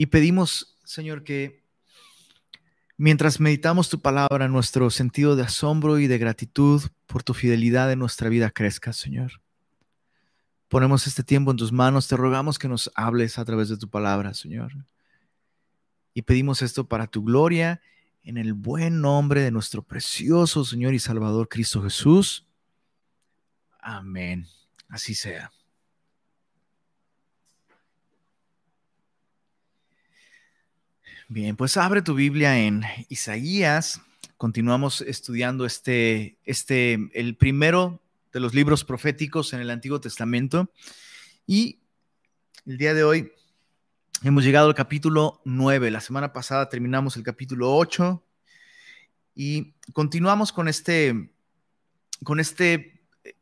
Y pedimos, Señor, que mientras meditamos tu palabra, nuestro sentido de asombro y de gratitud por tu fidelidad en nuestra vida crezca, Señor. Ponemos este tiempo en tus manos, te rogamos que nos hables a través de tu palabra, Señor. Y pedimos esto para tu gloria, en el buen nombre de nuestro precioso Señor y Salvador Cristo Jesús. Amén. Así sea. Bien, pues abre tu Biblia en Isaías. Continuamos estudiando este, este, el primero de los libros proféticos en el Antiguo Testamento. Y el día de hoy hemos llegado al capítulo 9. La semana pasada terminamos el capítulo 8 y continuamos con este, con este eh,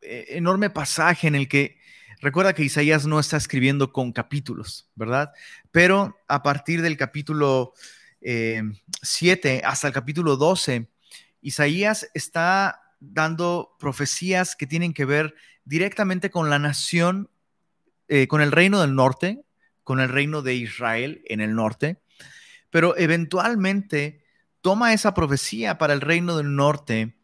eh, enorme pasaje en el que Recuerda que Isaías no está escribiendo con capítulos, ¿verdad? Pero a partir del capítulo 7 eh, hasta el capítulo 12, Isaías está dando profecías que tienen que ver directamente con la nación, eh, con el reino del norte, con el reino de Israel en el norte, pero eventualmente toma esa profecía para el reino del norte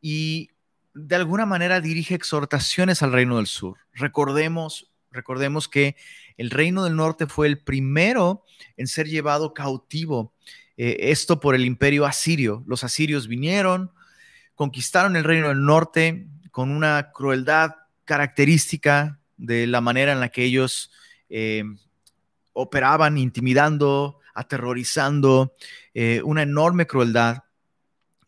y de alguna manera dirige exhortaciones al reino del sur. Recordemos, recordemos que el reino del norte fue el primero en ser llevado cautivo, eh, esto por el imperio asirio. Los asirios vinieron, conquistaron el reino del norte con una crueldad característica de la manera en la que ellos eh, operaban, intimidando, aterrorizando, eh, una enorme crueldad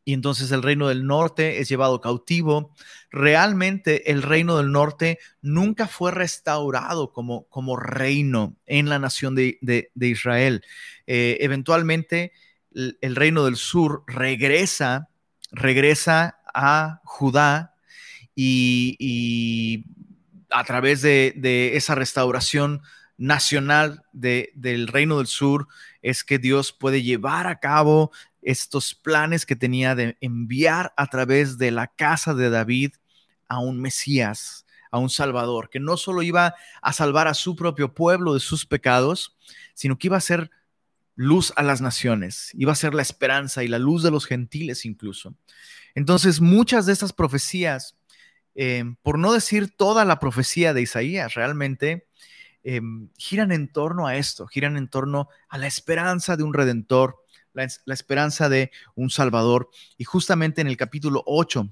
y entonces el reino del norte es llevado cautivo. Realmente el reino del norte nunca fue restaurado como, como reino en la nación de, Israel. Eh, eventualmente el, reino del sur regresa, regresa a Judá y, a través de, esa restauración nacional del reino del sur es que Dios puede llevar a cabo estos planes que tenía de enviar a través de la casa de David a un Mesías, a un Salvador, que no solo iba a salvar a su propio pueblo de sus pecados, sino que iba a ser luz a las naciones, iba a ser la esperanza y la luz de los gentiles incluso. Entonces, muchas de estas profecías, eh, por no decir toda la profecía de Isaías, realmente eh, giran en torno a esto, giran en torno a la esperanza de un redentor, la, esperanza de un Salvador. Y justamente en el capítulo 8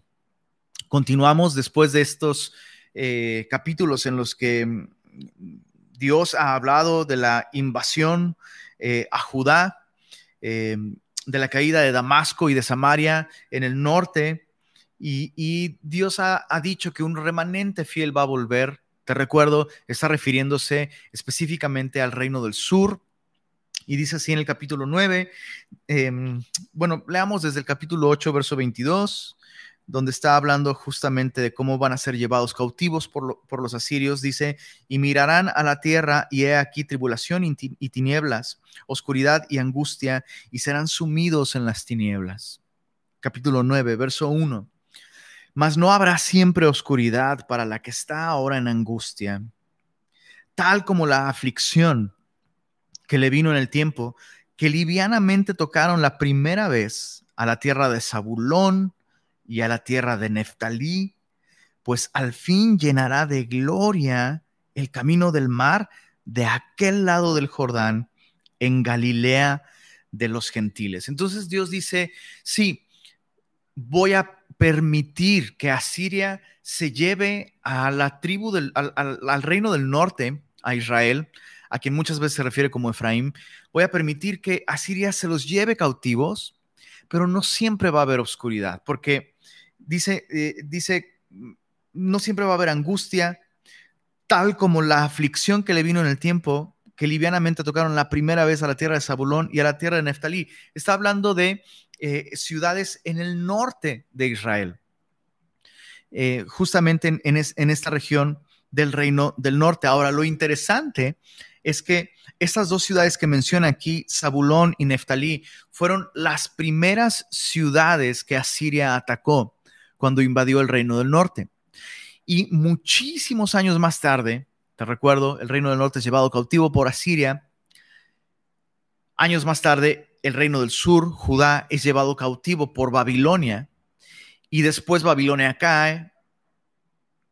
continuamos después de estos eh, capítulos en los que mm, Dios ha hablado de la invasión eh, a Judá, eh, de la caída de Damasco y de Samaria en el norte, y, Dios ha, dicho que un remanente fiel va a volver. Te recuerdo, está refiriéndose específicamente al reino del sur, y dice así en el capítulo 9, em, bueno, leamos desde el capítulo 8, verso 22, donde está hablando justamente de cómo van a ser llevados cautivos por, por los asirios, dice, y mirarán a la tierra y he aquí tribulación y, tinieblas, oscuridad y angustia, y serán sumidos en las tinieblas. Capítulo 9, verso 1. Mas no habrá siempre oscuridad para la que está ahora en angustia, tal como la aflicción que le vino en el tiempo, que livianamente tocaron la primera vez a la tierra de Zabulón y a la tierra de Neftalí, pues al fin llenará de gloria el camino del mar de aquel lado del Jordán, en Galilea de los gentiles. Entonces Dios dice, sí, voy a permitir que Asiria se lleve a la tribu del, al, al reino del norte, a Israel, a quien muchas veces se refiere como Efraín, voy a permitir que Asiria se los lleve cautivos, pero no siempre va a haber oscuridad, porque dice, eh, dice, no siempre va a haber angustia, tal como la aflicción que le vino en el tiempo, que livianamente tocaron la primera vez a la tierra de Zabulón y a la tierra de Neftalí. Está hablando de eh, ciudades en el norte de Israel. Eh, justamente en, en, esta región del reino del norte. Ahora, lo interesante es que estas dos ciudades que menciona aquí, Zabulón y Neftalí, fueron las primeras ciudades que Asiria atacó cuando invadió el reino del norte. Y muchísimos años más tarde, te recuerdo, el reino del norte es llevado cautivo por Asiria. Años más tarde, el reino del sur, Judá, es llevado cautivo por Babilonia y después Babilonia cae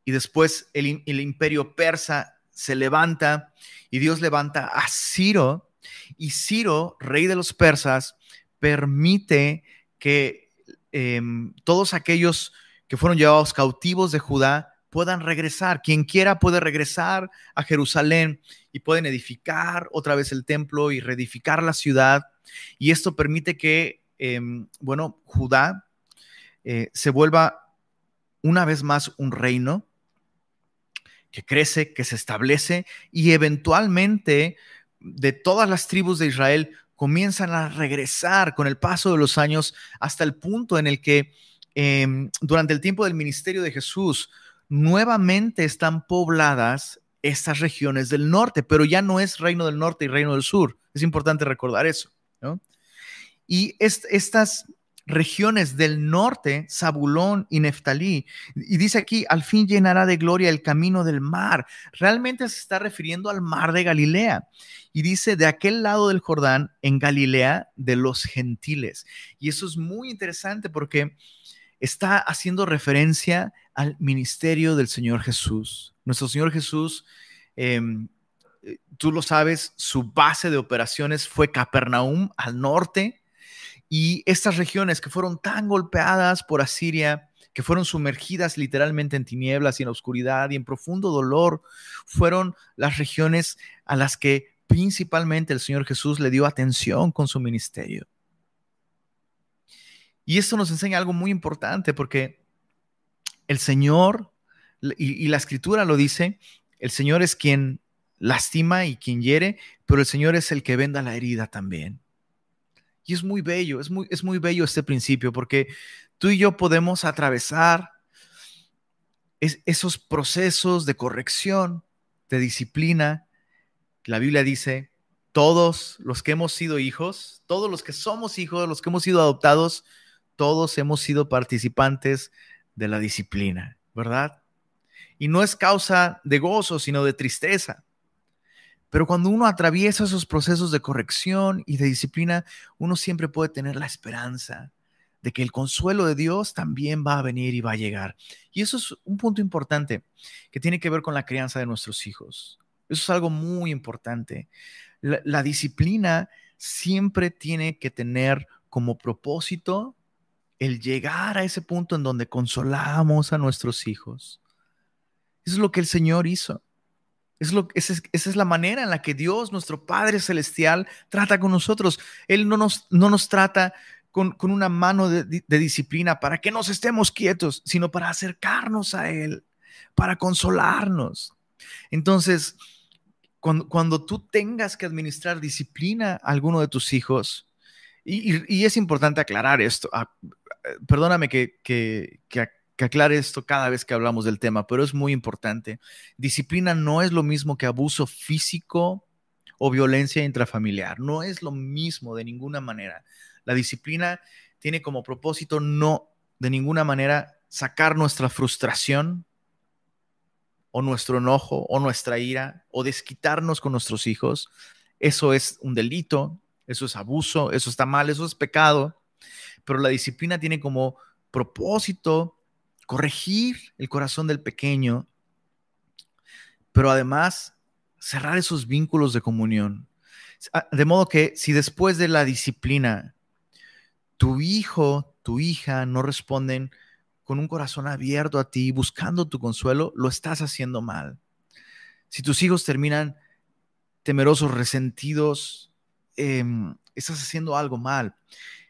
y después el, el imperio persa se levanta y Dios levanta a Ciro y Ciro, rey de los persas, permite que em, todos aquellos que fueron llevados cautivos de Judá puedan regresar. Quien quiera puede regresar a Jerusalén y pueden edificar otra vez el templo y reedificar la ciudad. Y esto permite que, em, bueno, Judá eh, se vuelva una vez más un reino que crece, que se establece y eventualmente de todas las tribus de Israel comienzan a regresar con el paso de los años hasta el punto en el que em, durante el tiempo del ministerio de Jesús nuevamente están pobladas estas regiones del norte, pero ya no es reino del norte y reino del sur. Es importante recordar eso. Y estas regiones del norte, Zabulón y Neftalí. Y dice aquí, al fin llenará de gloria el camino del mar. Realmente se está refiriendo al mar de Galilea. Y dice, de aquel lado del Jordán, en Galilea, de los gentiles. Y eso es muy interesante porque está haciendo referencia al ministerio del Señor Jesús. Nuestro Señor Jesús, em, tú lo sabes, su base de operaciones fue Capernaum, al norte y estas regiones que fueron tan golpeadas por Asiria, que fueron sumergidas literalmente en tinieblas y en oscuridad y en profundo dolor, fueron las regiones a las que principalmente el Señor Jesús le dio atención con su ministerio. Y esto nos enseña algo muy importante porque el Señor, y, la escritura lo dice, el Señor es quien lastima y quien hiere, pero el Señor es el que venda la herida también. Y es muy bello, es muy, es muy bello este principio, porque tú y yo podemos atravesar esos procesos de corrección, de disciplina. La Biblia dice, todos los que hemos sido hijos, todos los que somos hijos, los que hemos sido adoptados, todos hemos sido participantes de la disciplina, ¿verdad? Y no es causa de gozo, sino de tristeza. Pero cuando uno atraviesa esos procesos de corrección y de disciplina, uno siempre puede tener la esperanza de que el consuelo de Dios también va a venir y va a llegar. Y eso es un punto importante que tiene que ver con la crianza de nuestros hijos. Eso es algo muy importante. La, la disciplina siempre tiene que tener como propósito el llegar a ese punto en donde consolamos a nuestros hijos. Eso es lo que el Señor hizo. Es lo, esa, es, la manera en la que Dios, nuestro Padre Celestial, trata con nosotros. Él no nos, no nos trata con, con una mano de, de, disciplina para que nos estemos quietos, sino para acercarnos a Él, para consolarnos. Entonces, cuando, cuando tú tengas que administrar disciplina a alguno de tus hijos, y, y, es importante aclarar esto, ah, perdóname que, que, que que aclare esto cada vez que hablamos del tema, pero es muy importante. Disciplina no es lo mismo que abuso físico o violencia intrafamiliar. No es lo mismo de ninguna manera. La disciplina tiene como propósito no de ninguna manera sacar nuestra frustración o nuestro enojo o nuestra ira o desquitarnos con nuestros hijos. Eso es un delito, eso es abuso, eso está mal, eso es pecado. Pero la disciplina tiene como propósito corregir el corazón del pequeño, pero además cerrar esos vínculos de comunión. Ah, de modo que si después de la disciplina tu hijo, tu hija no responden con un corazón abierto a ti, buscando tu consuelo, lo estás haciendo mal. Si tus hijos terminan temerosos, resentidos, eh, estás haciendo algo mal.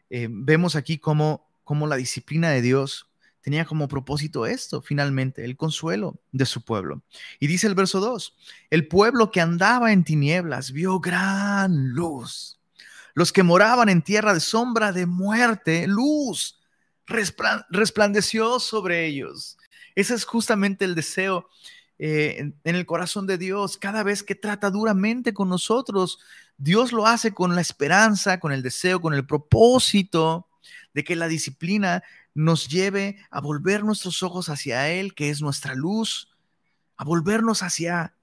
Eh, vemos aquí cómo, cómo la disciplina de Dios tenía como propósito esto, finalmente, el consuelo de su pueblo. Y dice el verso 2, el pueblo que andaba en tinieblas vio gran luz. Los que moraban en tierra de sombra de muerte, luz resplandeció sobre ellos. Ese es justamente el deseo eh, en el corazón de Dios. Cada vez que trata duramente con nosotros, Dios lo hace con la esperanza, con el deseo, con el propósito de que la disciplina nos lleve a volver nuestros ojos hacia Él, que es nuestra luz, a volvernos hacia,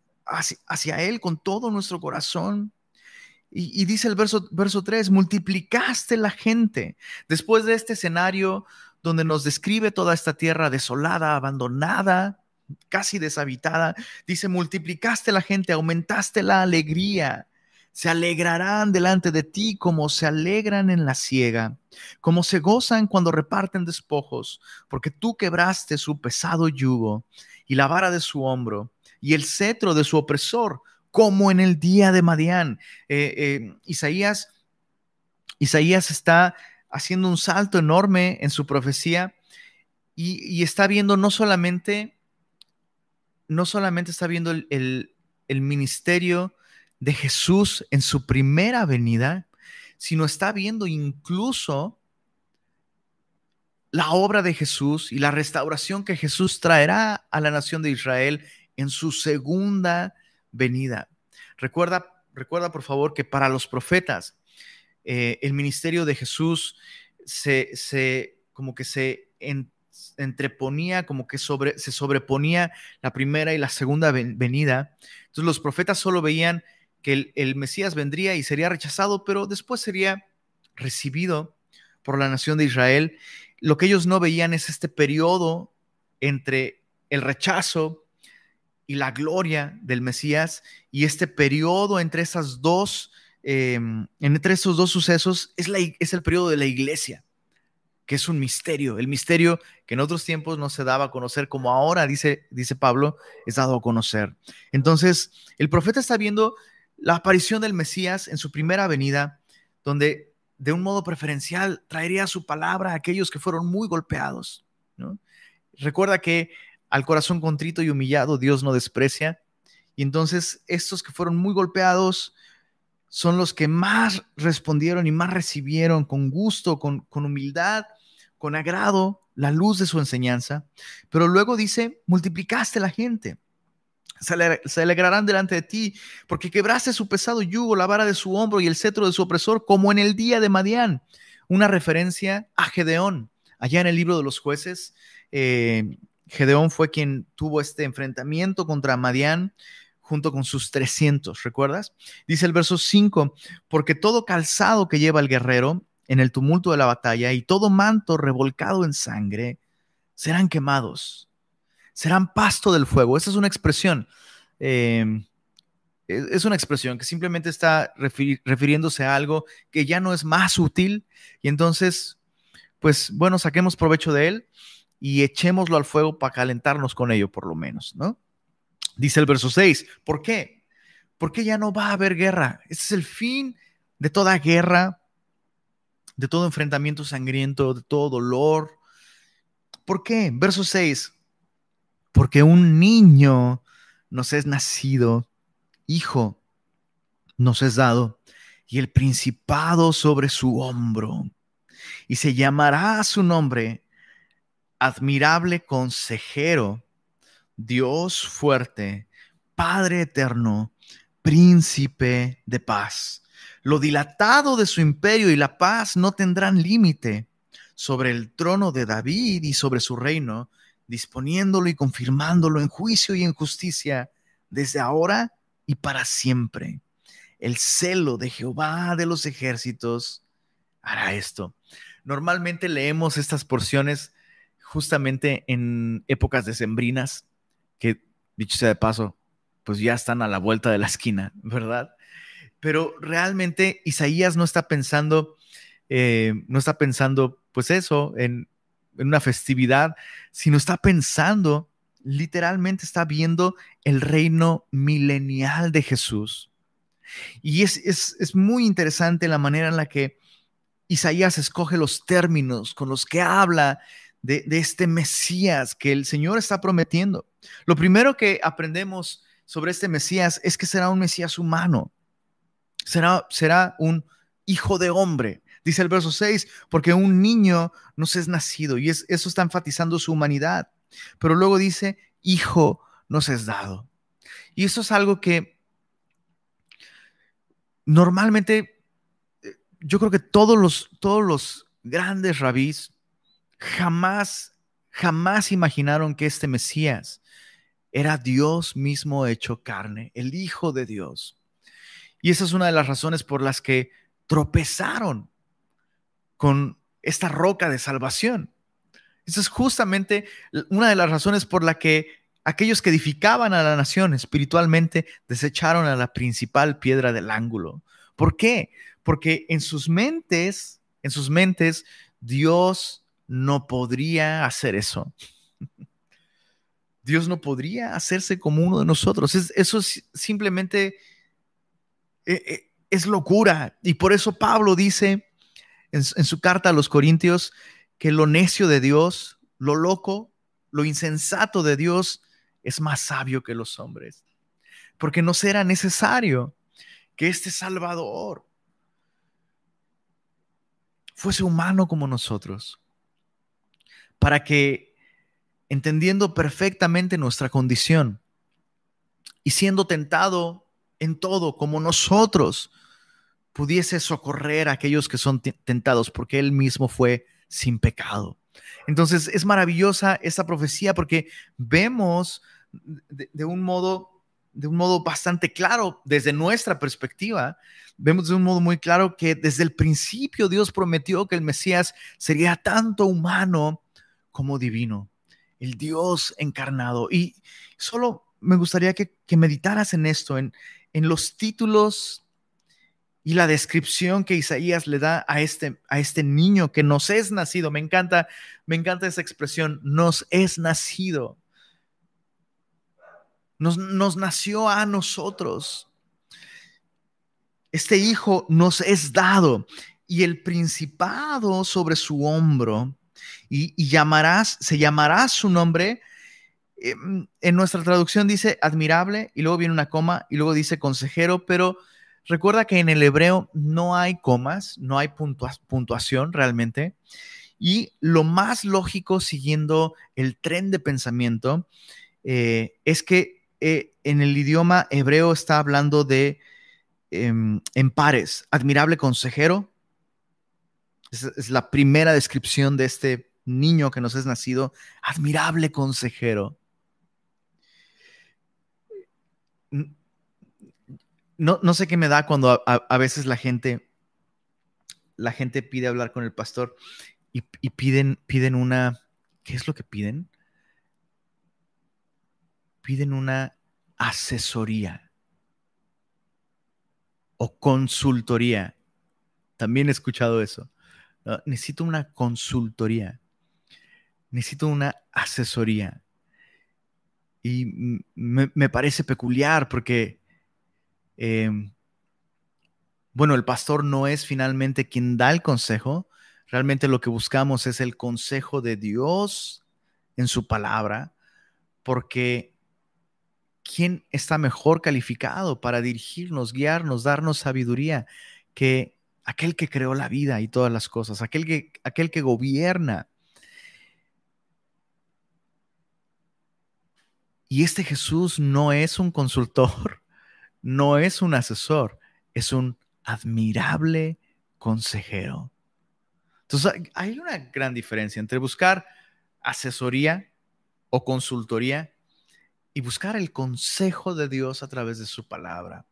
hacia, Él con todo nuestro corazón. Y, dice el verso, verso 3, multiplicaste la gente. Después de este escenario donde nos describe toda esta tierra desolada, abandonada, casi deshabitada, dice, multiplicaste la gente, aumentaste la alegría. Se alegrarán delante de ti como se alegran en la siega, como se gozan cuando reparten despojos, porque tú quebraste su pesado yugo y la vara de su hombro y el cetro de su opresor como en el día de Madián. Eh, eh, Isaías, Isaías está haciendo un salto enorme en su profecía y, está viendo no solamente, no solamente está viendo el, el ministerio de Jesús en su primera venida, sino está viendo incluso la obra de Jesús y la restauración que Jesús traerá a la nación de Israel en su segunda venida. Recuerda, recuerda por favor que para los profetas eh, el ministerio de Jesús se, como que se entreponía, como que sobre, se sobreponía la primera y la segunda venida. Entonces los profetas solo veían que el, el Mesías vendría y sería rechazado, pero después sería recibido por la nación de Israel. Lo que ellos no veían es este periodo entre el rechazo y la gloria del Mesías y este periodo entre esas dos, em, entre esos dos sucesos es, la, es el periodo de la iglesia, que es un misterio, el misterio que en otros tiempos no se daba a conocer como ahora, dice, dice Pablo, es dado a conocer. Entonces, el profeta está viendo la aparición del Mesías en su primera venida, donde de un modo preferencial traería su palabra a aquellos que fueron muy golpeados. Recuerda que al corazón contrito y humillado Dios no desprecia. Y entonces estos que fueron muy golpeados son los que más respondieron y más recibieron con gusto, con, con humildad, con agrado la luz de su enseñanza. Pero luego dice, multiplicaste la gente. Se alegrarán delante de ti, porque quebraste su pesado yugo, la vara de su hombro y el cetro de su opresor, como en el día de Madián. Una referencia a Gedeón. Allá en el libro de los jueces, eh, Gedeón fue quien tuvo este enfrentamiento contra Madián junto con sus 300, ¿recuerdas? Dice el verso 5, porque todo calzado que lleva el guerrero en el tumulto de la batalla y todo manto revolcado en sangre serán quemados, serán pasto del fuego. Esa es una expresión, em, es una expresión que simplemente está refiriéndose a algo que ya no es más útil y entonces, pues bueno, saquemos provecho de él y echémoslo al fuego para calentarnos con ello, por lo menos, ¿no? Dice el verso 6, ¿por qué? Porque ya no va a haber guerra. Este es el fin de toda guerra, de todo enfrentamiento sangriento, de todo dolor. ¿Por qué? Verso 6, porque un niño nos es nacido, hijo nos es dado, y el principado sobre su hombro, y se llamará su nombre admirable consejero, Dios fuerte, Padre eterno, príncipe de paz. Lo dilatado de su imperio y la paz no tendrán límite sobre el trono de David y sobre su reino, disponiéndolo y confirmándolo en juicio y en justicia desde ahora y para siempre. El celo de Jehová de los ejércitos hará esto. Normalmente leemos estas porciones justamente en épocas decembrinas, que dicho sea de paso, pues ya están a la vuelta de la esquina, ¿verdad? Pero realmente Isaías no está pensando, eh, no está pensando, pues eso, en, una festividad, sino está pensando, literalmente está viendo el reino milenial de Jesús. Y es, es, muy interesante la manera en la que Isaías escoge los términos con los que habla de, este Mesías que el Señor está prometiendo. Lo primero que aprendemos sobre este Mesías es que será un Mesías humano, será, será un hijo de hombre. Dice el verso 6, porque un niño nos es nacido y es, eso está enfatizando su humanidad. Pero luego dice, hijo nos es dado. Y eso es algo que normalmente eh, yo creo que todos los, todos los grandes rabís, jamás, jamás imaginaron que este Mesías era Dios mismo hecho carne, el Hijo de Dios. Y esa es una de las razones por las que tropezaron con esta roca de salvación. Esa es justamente una de las razones por la que aquellos que edificaban a la nación espiritualmente desecharon a la principal piedra del ángulo. ¿Por qué? Porque en sus mentes, en sus mentes, Dios no podría hacer eso. Dios no podría hacerse como uno de nosotros. eso es simplemente eh, eh, es locura. Y por eso Pablo dice en, su carta a los Corintios que lo necio de Dios, lo loco, lo insensato de Dios es más sabio que los hombres. Porque no será necesario que este Salvador fuese humano como nosotros, para que, entendiendo perfectamente nuestra condición y siendo tentado en todo como nosotros, pudiese socorrer a aquellos que son tentados, porque Él mismo fue sin pecado. Entonces es maravillosa esta profecía porque vemos de, un modo de un modo bastante claro desde nuestra perspectiva, vemos de un modo muy claro que desde el principio Dios prometió que el Mesías sería tanto humano como divino, el Dios encarnado. Y solo me gustaría que, que meditaras en esto, en, en los títulos y la descripción que Isaías le da a este, a este niño que nos es nacido. Me encanta, me encanta esa expresión, nos es nacido. Nos, nos nació a nosotros. Este hijo nos es dado y el principado sobre su hombro y, y llamarás, se llamará su nombre Em, en nuestra traducción dice admirable y luego viene una coma y luego dice consejero, pero recuerda que en el hebreo no hay comas, no hay puntuación realmente. Y lo más lógico, siguiendo el tren de pensamiento, eh, es que eh, en el idioma hebreo está hablando de em, en pares, admirable consejero. es la primera descripción de este niño que nos es nacido, admirable consejero. No, sé qué me da cuando a, veces la gente, la gente pide hablar con el pastor y, piden, piden una, ¿qué es lo que piden? Piden una asesoría o consultoría. También he escuchado eso. necesito una consultoría. Necesito una asesoría. Y me, parece peculiar porque, em, bueno, el pastor no es finalmente quien da el consejo. Realmente lo que buscamos es el consejo de Dios en su palabra, porque ¿quién está mejor calificado para dirigirnos, guiarnos, darnos sabiduría que aquel que creó la vida y todas las cosas, aquel que, aquel que gobierna Y este Jesús no es un consultor, no es un asesor, es un admirable consejero. Entonces, hay una gran diferencia entre buscar asesoría o consultoría y buscar el consejo de Dios a través de su palabra.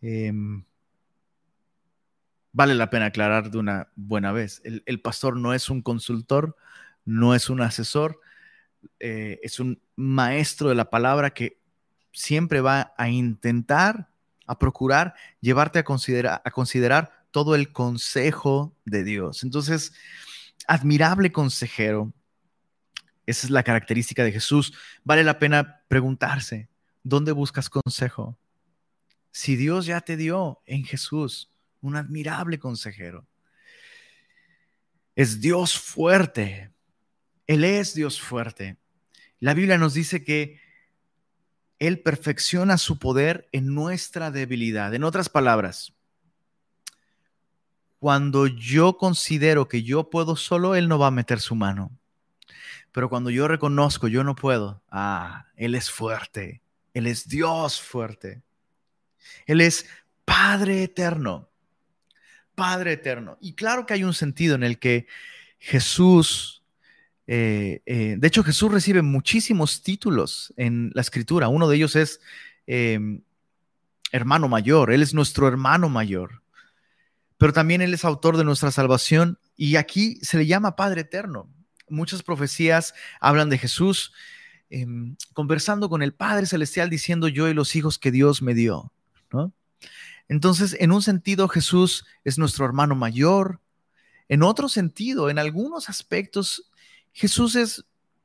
Em, vale la pena aclarar de una buena vez, el pastor no es un consultor, no es un asesor, eh, es un maestro de la palabra que siempre va a intentar, a procurar llevarte a a considerar todo el consejo de Dios. Entonces, admirable consejero, esa es la característica de Jesús. Vale la pena preguntarse, ¿dónde buscas consejo? Si Dios ya te dio en Jesús un admirable consejero. Es Dios fuerte, él es Dios fuerte. La Biblia nos dice que Él perfecciona su poder en nuestra debilidad. En otras palabras, cuando yo considero que yo puedo solo, Él no va a meter su mano. Pero cuando yo reconozco yo no puedo, ah, Él es fuerte. Él es Dios fuerte. Él es Padre eterno. Padre eterno. Y claro que hay un sentido en el que Jesús eh, eh, de hecho, Jesús recibe muchísimos títulos en la escritura. Uno de ellos es em, hermano mayor, Él es nuestro hermano mayor, pero también Él es autor de nuestra salvación y aquí se le llama Padre Eterno. Muchas profecías hablan de Jesús em, conversando con el Padre Celestial diciendo yo y los hijos que Dios me dio. Entonces, en un sentido, Jesús es nuestro hermano mayor. En otro sentido, en algunos aspectos, Jesús es,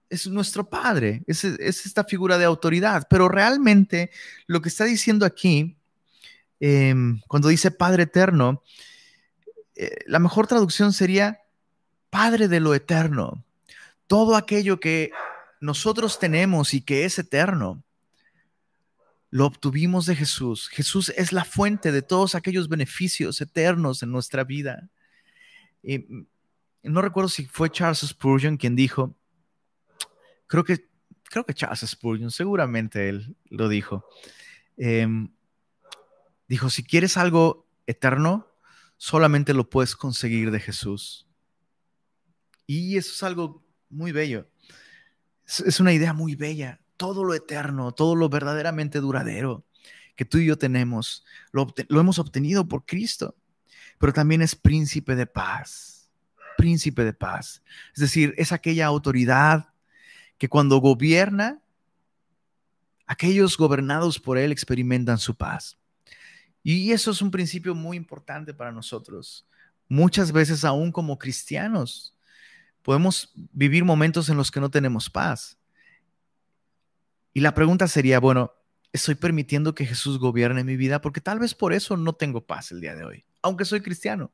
es nuestro Padre, es, esta figura de autoridad. Pero realmente lo que está diciendo aquí, em, cuando dice Padre eterno, eh, la mejor traducción sería Padre de lo eterno. Todo aquello que nosotros tenemos y que es eterno, lo obtuvimos de Jesús. Jesús es la fuente de todos aquellos beneficios eternos en nuestra vida. Mm, no recuerdo si fue Charles Spurgeon quien dijo, creo que, creo que Charles Spurgeon, seguramente él lo dijo. Em, dijo, si quieres algo eterno, solamente lo puedes conseguir de Jesús. Y eso es algo muy bello. Es, una idea muy bella. Todo lo eterno, todo lo verdaderamente duradero que tú y yo tenemos, lo, lo hemos obtenido por Cristo. Pero también es príncipe de paz. Príncipe de paz. Es decir, es aquella autoridad que cuando gobierna, aquellos gobernados por Él experimentan su paz. Y eso es un principio muy importante para nosotros. Muchas veces, aún como cristianos, podemos vivir momentos en los que no tenemos paz. Y la pregunta sería, bueno, ¿estoy permitiendo que Jesús gobierne mi vida? Porque tal vez por eso no tengo paz el día de hoy, aunque soy cristiano.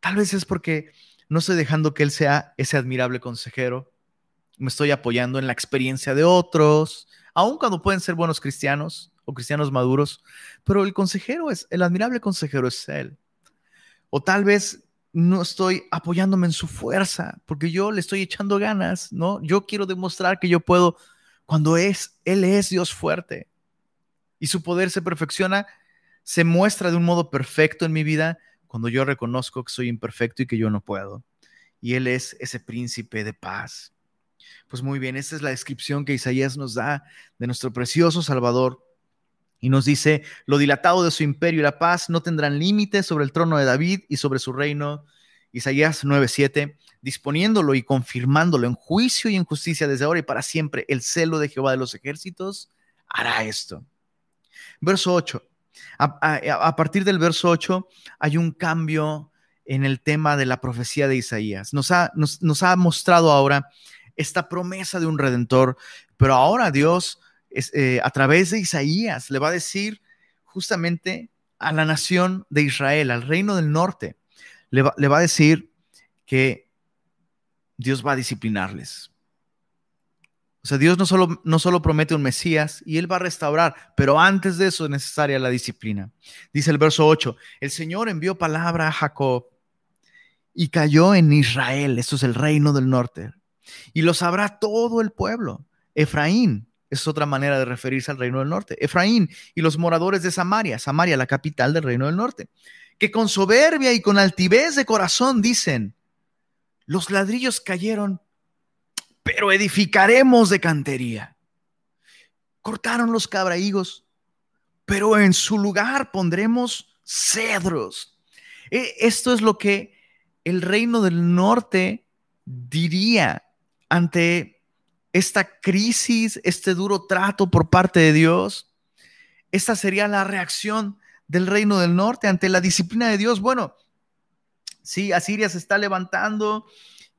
Tal vez es porque no estoy dejando que Él sea ese admirable consejero. Me estoy apoyando en la experiencia de otros, aun cuando pueden ser buenos cristianos o cristianos maduros, pero el consejero es, el admirable consejero es Él. O tal vez no estoy apoyándome en su fuerza, porque yo le estoy echando ganas, ¿no? Yo quiero demostrar que yo puedo cuando es él es Dios fuerte y su poder se perfecciona, se muestra de un modo perfecto en mi vida cuando yo reconozco que soy imperfecto y que yo no puedo. Y él es ese príncipe de paz. Pues muy bien, esta es la descripción que Isaías nos da de nuestro precioso Salvador. Y nos dice, lo dilatado de su imperio y la paz no tendrán límites sobre el trono de David y sobre su reino. Isaías 9:7, disponiéndolo y confirmándolo en juicio y en justicia desde ahora y para siempre, el celo de Jehová de los ejércitos hará esto. Verso 8. A, partir del verso 8 hay un cambio en el tema de la profecía de Isaías. Nos ha, mostrado ahora esta promesa de un redentor, pero ahora Dios eh, a través de Isaías le va a decir justamente a la nación de Israel, al reino del norte, le va, a decir que Dios va a disciplinarles. O sea, Dios no solo, no solo promete un Mesías y Él va a restaurar, pero antes de eso es necesaria la disciplina. Dice el verso 8, el Señor envió palabra a Jacob y cayó en Israel, esto es el reino del norte, y lo sabrá todo el pueblo. Efraín es otra manera de referirse al reino del norte. Efraín y los moradores de Samaria, Samaria, la capital del reino del norte, que con soberbia y con altivez de corazón dicen, los ladrillos cayeron, pero edificaremos de cantería. Cortaron los cabrahigos, pero en su lugar pondremos cedros. E, esto es lo que el reino del norte diría ante esta crisis, este duro trato por parte de Dios, esta sería la reacción del reino del norte ante la disciplina de Dios. Bueno, sí, Asiria se está levantando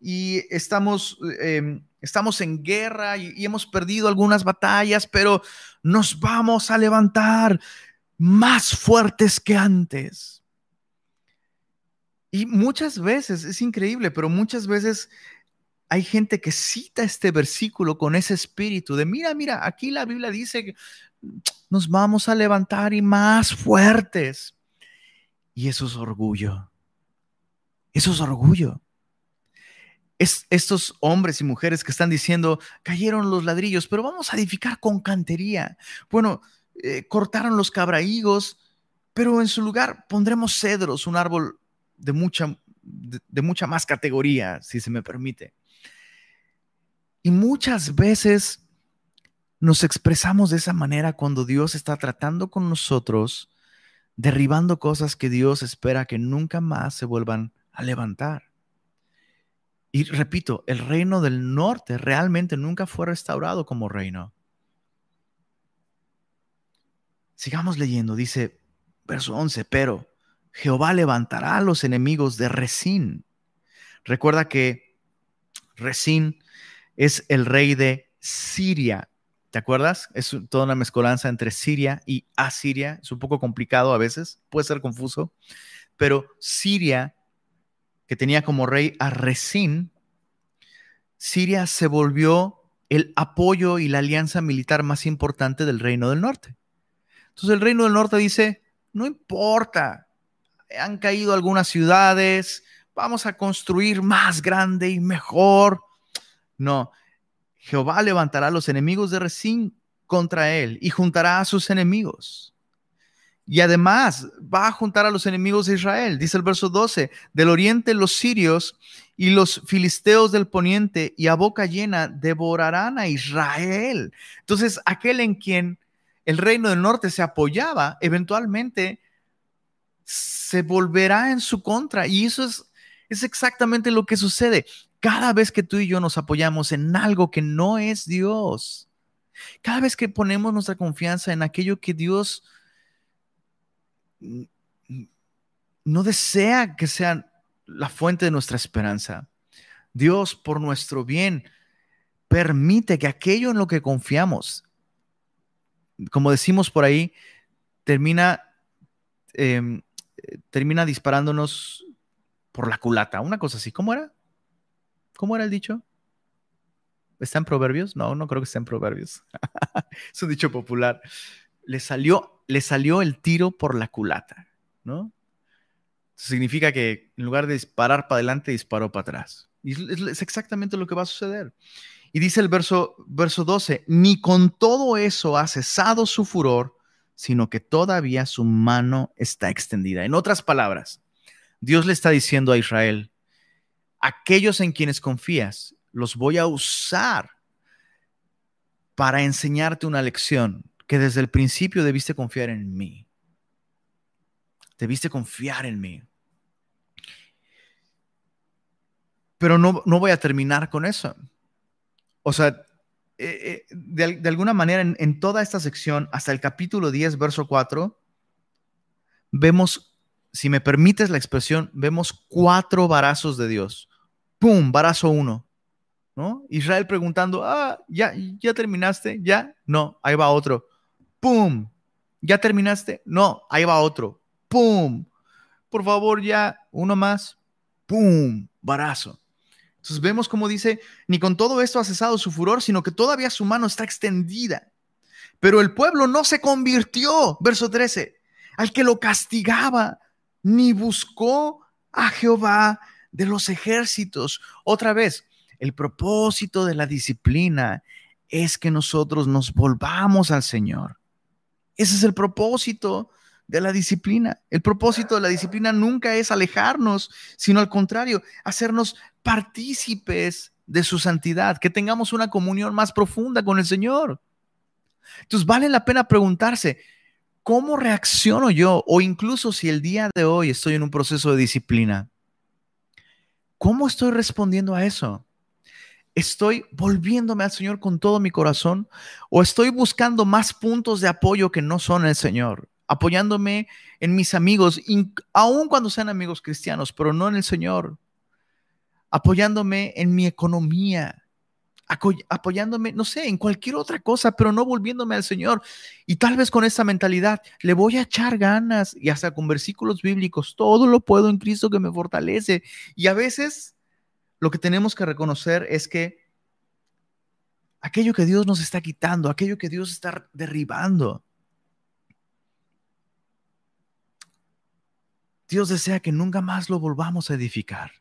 y estamos, em, estamos en guerra y, hemos perdido algunas batallas, pero nos vamos a levantar más fuertes que antes. Y muchas veces, es increíble, pero muchas veces hay gente que cita este versículo con ese espíritu de, mira, mira, aquí la Biblia dice que nos vamos a levantar y más fuertes. Y eso es orgullo. Eso es orgullo. Es estos hombres y mujeres que están diciendo, cayeron los ladrillos, pero vamos a edificar con cantería. Bueno, eh, cortaron los cabrahigos, pero en su lugar pondremos cedros, un árbol de mucha, de mucha más categoría, si se me permite. Y muchas veces nos expresamos de esa manera cuando Dios está tratando con nosotros, derribando cosas que Dios espera que nunca más se vuelvan a levantar. Y repito, el reino del norte realmente nunca fue restaurado como reino. Sigamos leyendo, dice verso 11, pero Jehová levantará a los enemigos de Resín. Recuerda que Resín es el rey de Siria. ¿Te acuerdas? Es toda una mezcolanza entre Siria y Asiria. Es un poco complicado a veces, puede ser confuso, pero Siria, que tenía como rey a Resín, Siria se volvió el apoyo y la alianza militar más importante del reino del norte. Entonces el reino del norte dice, no importa, han caído algunas ciudades, vamos a construir más grande y mejor. No, Jehová levantará a los enemigos de Resín contra él y juntará a sus enemigos. Y además va a juntar a los enemigos de Israel. Dice el verso 12, del oriente los sirios y los filisteos del poniente y a boca llena devorarán a Israel. Entonces, aquel en quien el reino del norte se apoyaba, eventualmente se volverá en su contra. Y eso es, es exactamente lo que sucede. Cada vez que tú y yo nos apoyamos en algo que no es Dios, cada vez que ponemos nuestra confianza en aquello que Dios no desea que sea la fuente de nuestra esperanza, Dios por nuestro bien permite que aquello en lo que confiamos, como decimos por ahí, termina, em, termina disparándonos por la culata, una cosa así. ¿Cómo era? ¿Cómo era el dicho? ¿Está en Proverbios? No, no creo que esté en Proverbios. es un dicho popular. Le salió, le salió el tiro por la culata, ¿no? significa que en lugar de disparar para adelante, disparó para atrás. Y es, exactamente lo que va a suceder. Y dice el verso, verso 12, ni con todo eso ha cesado su furor, sino que todavía su mano está extendida. En otras palabras, Dios le está diciendo a Israel, aquellos en quienes confías, los voy a usar para enseñarte una lección que desde el principio debiste confiar en mí. Debiste confiar en mí. Pero no, no voy a terminar con eso. O sea, eh, eh, de, alguna manera en, toda esta sección, hasta el capítulo 10, verso 4, vemos, si me permites la expresión, vemos cuatro varazos de Dios. ¡pum! Barazo uno. ¿no? Israel preguntando, ah, ya, ya terminaste, ya, no, ahí va otro. ¡Pum! ¿Ya terminaste? No, ahí va otro. ¡Pum! Por favor, ya, uno más. ¡Pum! Barazo. Entonces vemos como dice, ni con todo esto ha cesado su furor, sino que todavía su mano está extendida. Pero el pueblo no se convirtió, verso 13, al que lo castigaba, ni buscó a Jehová de los ejércitos. Otra vez, el propósito de la disciplina es que nosotros nos volvamos al Señor. Ese es el propósito de la disciplina. El propósito de la disciplina nunca es alejarnos, sino al contrario, hacernos partícipes de su santidad, que tengamos una comunión más profunda con el Señor. Entonces vale la pena preguntarse, ¿cómo reacciono yo? O incluso si el día de hoy estoy en un proceso de disciplina, ¿Cómo estoy respondiendo a eso? ¿Estoy volviéndome al Señor con todo mi corazón o estoy buscando más puntos de apoyo que no son el Señor? Apoyándome en mis amigos, aun cuando sean amigos cristianos, pero no en el Señor. Apoyándome en mi economía, apoyándome, no sé, en cualquier otra cosa, pero no volviéndome al Señor. Y tal vez con esa mentalidad le voy a echar ganas y hasta con versículos bíblicos, todo lo puedo en Cristo que me fortalece. Y a veces lo que tenemos que reconocer es que aquello que Dios nos está quitando, aquello que Dios está derribando, Dios desea que nunca más lo volvamos a edificar.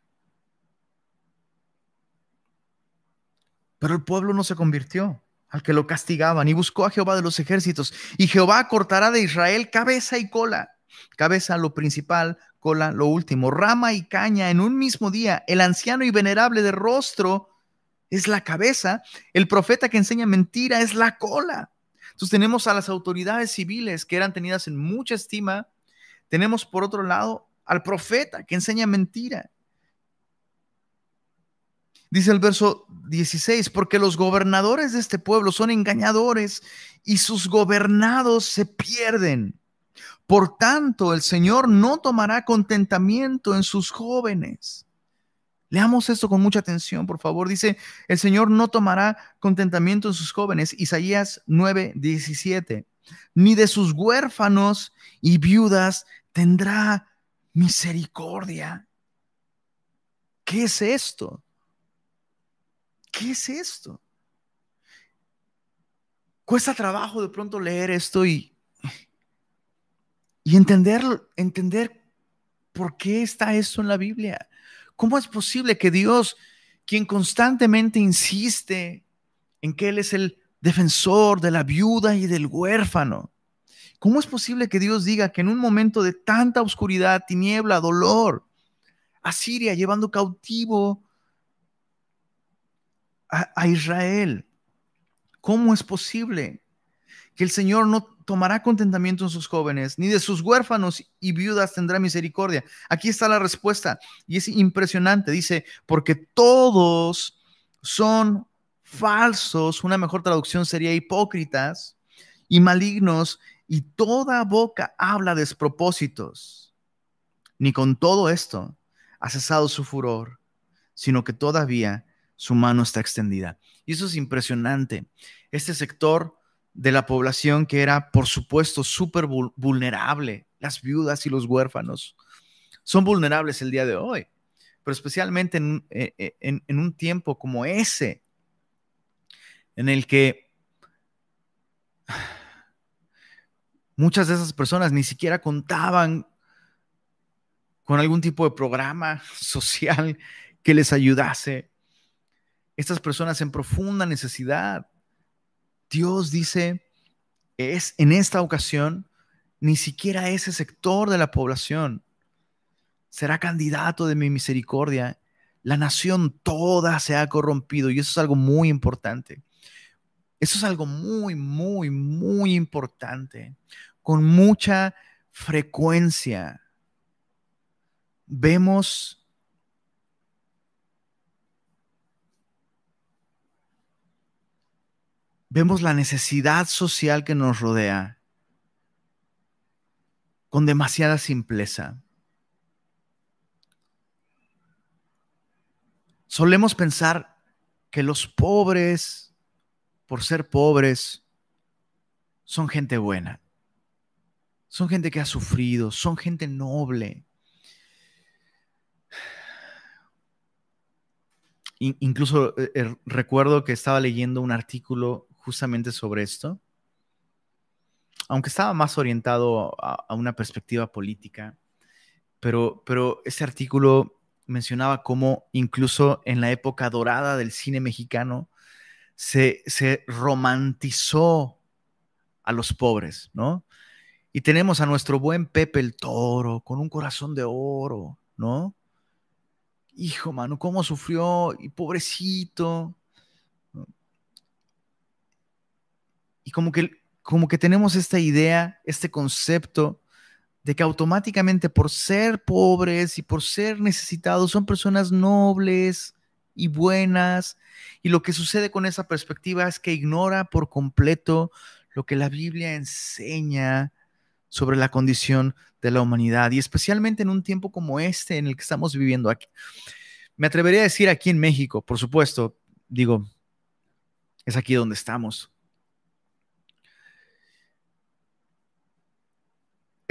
Pero el pueblo no se convirtió al que lo castigaban y buscó a Jehová de los ejércitos. Y Jehová cortará de Israel cabeza y cola. Cabeza lo principal, cola lo último. Rama y caña en un mismo día. El anciano y venerable de rostro es la cabeza, el profeta que enseña mentira es la cola. Entonces tenemos a las autoridades civiles que eran tenidas en mucha estima. Tenemos por otro lado al profeta que enseña mentira. Dice el verso 16, porque los gobernadores de este pueblo son engañadores y sus gobernados se pierden. Por tanto, el Señor no tomará contentamiento en sus jóvenes. Leamos esto con mucha atención, por favor. Dice, el Señor no tomará contentamiento en sus jóvenes. Isaías 9, 17. Ni de sus huérfanos y viudas tendrá misericordia. ¿Qué es esto? ¿Qué es esto? Cuesta trabajo de pronto leer esto y, y entender, entender por qué está esto en la Biblia. ¿Cómo es posible que Dios, quien constantemente insiste en que Él es el defensor de la viuda y del huérfano, ¿cómo es posible que Dios diga que en un momento de tanta oscuridad, tiniebla, dolor, Asiria llevando cautivo a, Israel. ¿Cómo es posible que el Señor no tomará contentamiento en sus jóvenes, ni de sus huérfanos y viudas tendrá misericordia? Aquí está la respuesta y es impresionante. Dice, porque todos son falsos, una mejor traducción sería hipócritas y malignos, y toda boca habla despropósitos. Ni con todo esto ha cesado su furor, sino que todavía su mano está extendida. Y eso es impresionante. Este sector de la población que era, por supuesto, súper vulnerable, las viudas y los huérfanos, son vulnerables el día de hoy, pero especialmente en, eh, eh, en un tiempo como ese, en el que muchas de esas personas ni siquiera contaban con algún tipo de programa social que les ayudase estas personas en profunda necesidad. Dios dice, es en esta ocasión, ni siquiera ese sector de la población será candidato de mi misericordia. La nación toda se ha corrompido y eso es algo muy importante. Eso es algo muy, muy, muy importante. Con mucha frecuencia vemos vemos la necesidad social que nos rodea con demasiada simpleza. Solemos pensar que los pobres, por ser pobres, son gente buena, son gente que ha sufrido, son gente noble. incluso eh, eh, recuerdo que estaba leyendo un artículo justamente sobre esto, aunque estaba más orientado a, una perspectiva política, pero, pero ese artículo mencionaba cómo incluso en la época dorada del cine mexicano se, se romantizó a los pobres, ¿no? Y tenemos a nuestro buen Pepe el Toro con un corazón de oro, ¿no? Hijo, mano, cómo sufrió y pobrecito. Y como que, como que tenemos esta idea, este concepto de que automáticamente por ser pobres y por ser necesitados son personas nobles y buenas. Y lo que sucede con esa perspectiva es que ignora por completo lo que la Biblia enseña sobre la condición de la humanidad y especialmente en un tiempo como este en el que estamos viviendo aquí. Me atrevería a decir aquí en México, por supuesto, digo, es aquí donde estamos.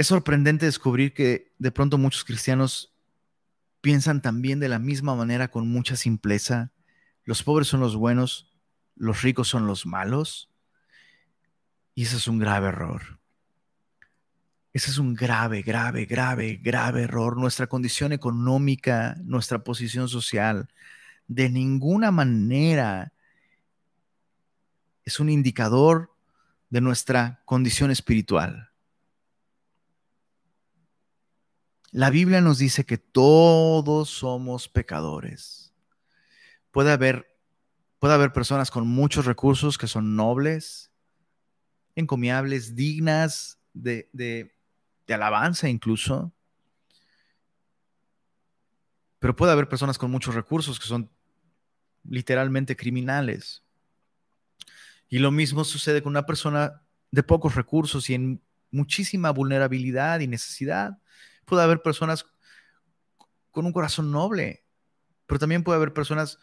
Es sorprendente descubrir que de pronto muchos cristianos piensan también de la misma manera con mucha simpleza. Los pobres son los buenos, los ricos son los malos. Y ese es un grave error. Ese es un grave, grave, grave, grave error. Nuestra condición económica, nuestra posición social, de ninguna manera es un indicador de nuestra condición espiritual. La Biblia nos dice que todos somos pecadores. Puede haber Puede haber personas con muchos recursos que son nobles, encomiables, dignas de, de, de alabanza incluso. Pero puede haber personas con muchos recursos que son literalmente criminales. Y lo mismo sucede con una persona de pocos recursos y en muchísima vulnerabilidad y necesidad. Puede haber personas con un corazón noble, pero también puede haber personas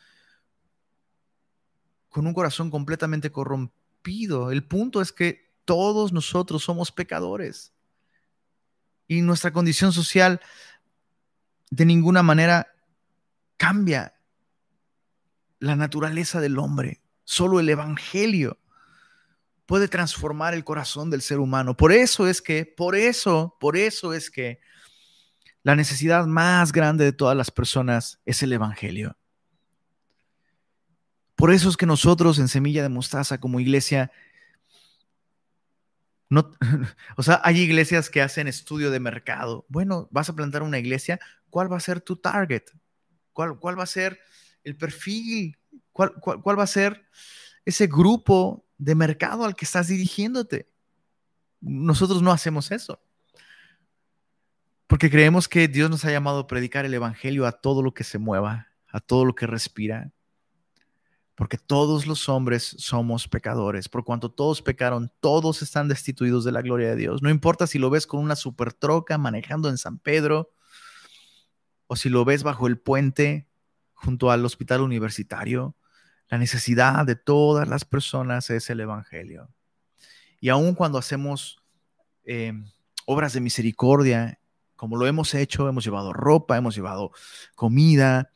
con un corazón completamente corrompido. El punto es que todos nosotros somos pecadores y nuestra condición social de ninguna manera cambia la naturaleza del hombre. Solo el Evangelio puede transformar el corazón del ser humano. Por eso es que, por eso, por eso es que la necesidad más grande de todas las personas es el Evangelio. Por eso es que nosotros en Semilla de Mostaza como iglesia, no, o sea, hay iglesias que hacen estudio de mercado. Bueno, vas a plantar una iglesia, ¿cuál va a ser tu target? ¿Cuál, cuál va a ser el perfil? ¿Cuál, cuál va a ser ese grupo de mercado al que estás dirigiéndote? Nosotros no hacemos eso. Porque creemos que Dios nos ha llamado a predicar el Evangelio a todo lo que se mueva, a todo lo que respira porque todos los hombres somos pecadores, por cuanto todos pecaron, todos están destituidos de la gloria de Dios. No importa si lo ves con una super troca manejando en San Pedro, o si lo ves bajo el puente junto al hospital universitario, la necesidad de todas las personas es el Evangelio. Y aun cuando hacemos eh, obras de misericordia, como lo hemos hecho, hemos llevado ropa, hemos llevado comida,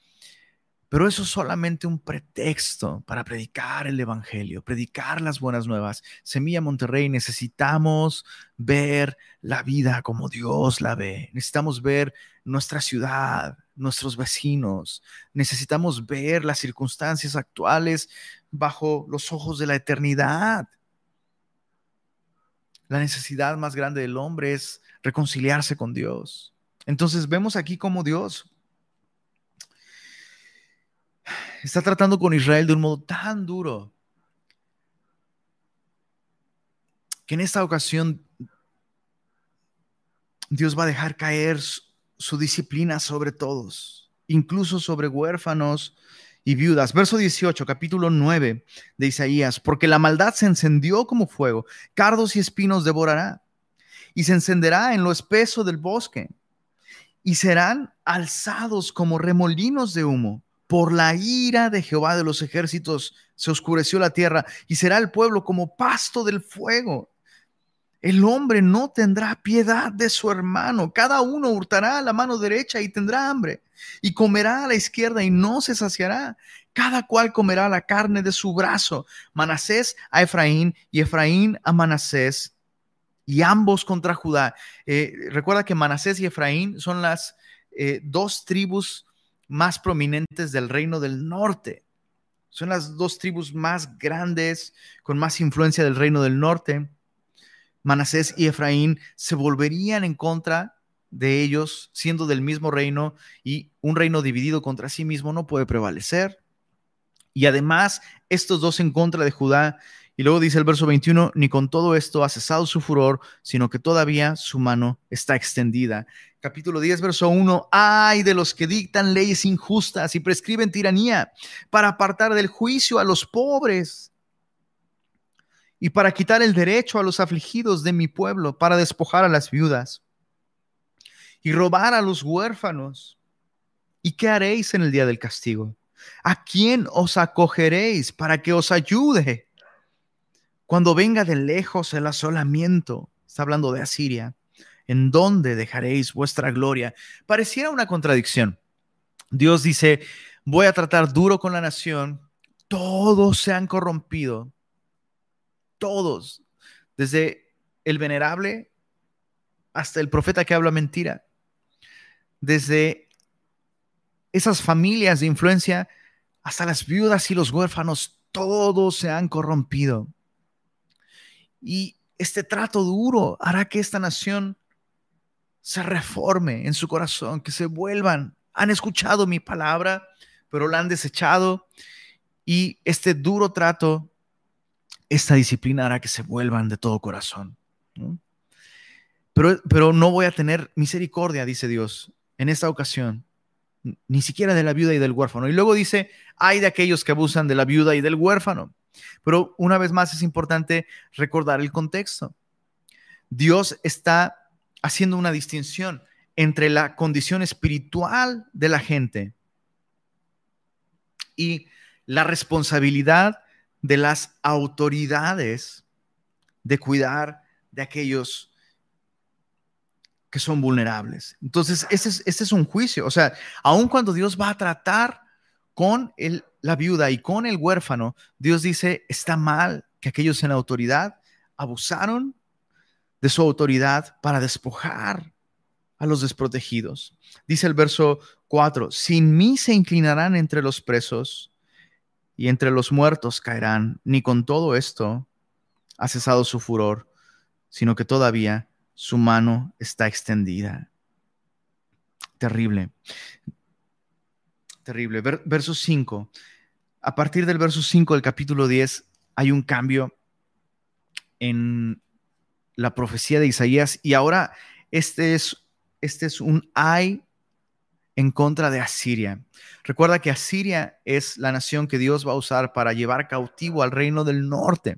pero eso es solamente un pretexto para predicar el Evangelio, predicar las buenas nuevas. Semilla Monterrey, necesitamos ver la vida como Dios la ve. Necesitamos ver nuestra ciudad, nuestros vecinos. Necesitamos ver las circunstancias actuales bajo los ojos de la eternidad. La necesidad más grande del hombre es reconciliarse con Dios. Entonces vemos aquí como Dios está tratando con Israel de un modo tan duro que en esta ocasión Dios va a dejar caer su disciplina sobre todos, incluso sobre huérfanos y viudas. Verso 18, capítulo 9 de Isaías, porque la maldad se encendió como fuego, cardos y espinos devorará, y se encenderá en lo espeso del bosque, y serán alzados como remolinos de humo por la ira de Jehová de los ejércitos se oscureció la tierra y será el pueblo como pasto del fuego. El hombre no tendrá piedad de su hermano. Cada uno hurtará a la mano derecha y tendrá hambre. Y comerá a la izquierda y no se saciará. Cada cual comerá la carne de su brazo. Manasés a Efraín y Efraín a Manasés. Y ambos contra Judá. Eh, recuerda que Manasés y Efraín son las eh, dos tribus más prominentes del reino del norte. Son las dos tribus más grandes, con más influencia del reino del norte. Manasés y Efraín se volverían en contra de ellos, siendo del mismo reino, y un reino dividido contra sí mismo no puede prevalecer. Y además, estos dos en contra de Judá y luego dice el verso 21, ni con todo esto ha cesado su furor, sino que todavía su mano está extendida. Capítulo 10, verso 1, ay de los que dictan leyes injustas y prescriben tiranía para apartar del juicio a los pobres y para quitar el derecho a los afligidos de mi pueblo, para despojar a las viudas y robar a los huérfanos. ¿Y qué haréis en el día del castigo? ¿A quién os acogeréis para que os ayude? Cuando venga de lejos el asolamiento, está hablando de Asiria, ¿en dónde dejaréis vuestra gloria? Pareciera una contradicción. Dios dice, voy a tratar duro con la nación, todos se han corrompido, todos, desde el venerable hasta el profeta que habla mentira, desde esas familias de influencia hasta las viudas y los huérfanos, todos se han corrompido. Y este trato duro hará que esta nación se reforme en su corazón, que se vuelvan. Han escuchado mi palabra, pero la han desechado Y este duro trato, esta disciplina hará que se vuelvan de todo corazón. Pero, pero no voy a tener misericordia, dice Dios, en esta ocasión, ni siquiera de la viuda y del huérfano. Y luego dice, hay de aquellos que abusan de la viuda y del huérfano. Pero una vez más es importante recordar el contexto. Dios está haciendo una distinción entre la condición espiritual de la gente y la responsabilidad de las autoridades de cuidar de aquellos que son vulnerables. Entonces, ese es, es un juicio. O sea, aun cuando Dios va a tratar con el, la viuda y con el huérfano, Dios dice, está mal que aquellos en autoridad abusaron de su autoridad para despojar a los desprotegidos. Dice el verso 4, sin mí se inclinarán entre los presos y entre los muertos caerán, ni con todo esto ha cesado su furor, sino que todavía su mano está extendida. Terrible. Terrible. verso 5. A partir del verso 5 del capítulo 10 hay un cambio en la profecía de Isaías y ahora este es este es un ay en contra de Asiria. Recuerda que Asiria es la nación que Dios va a usar para llevar cautivo al reino del norte.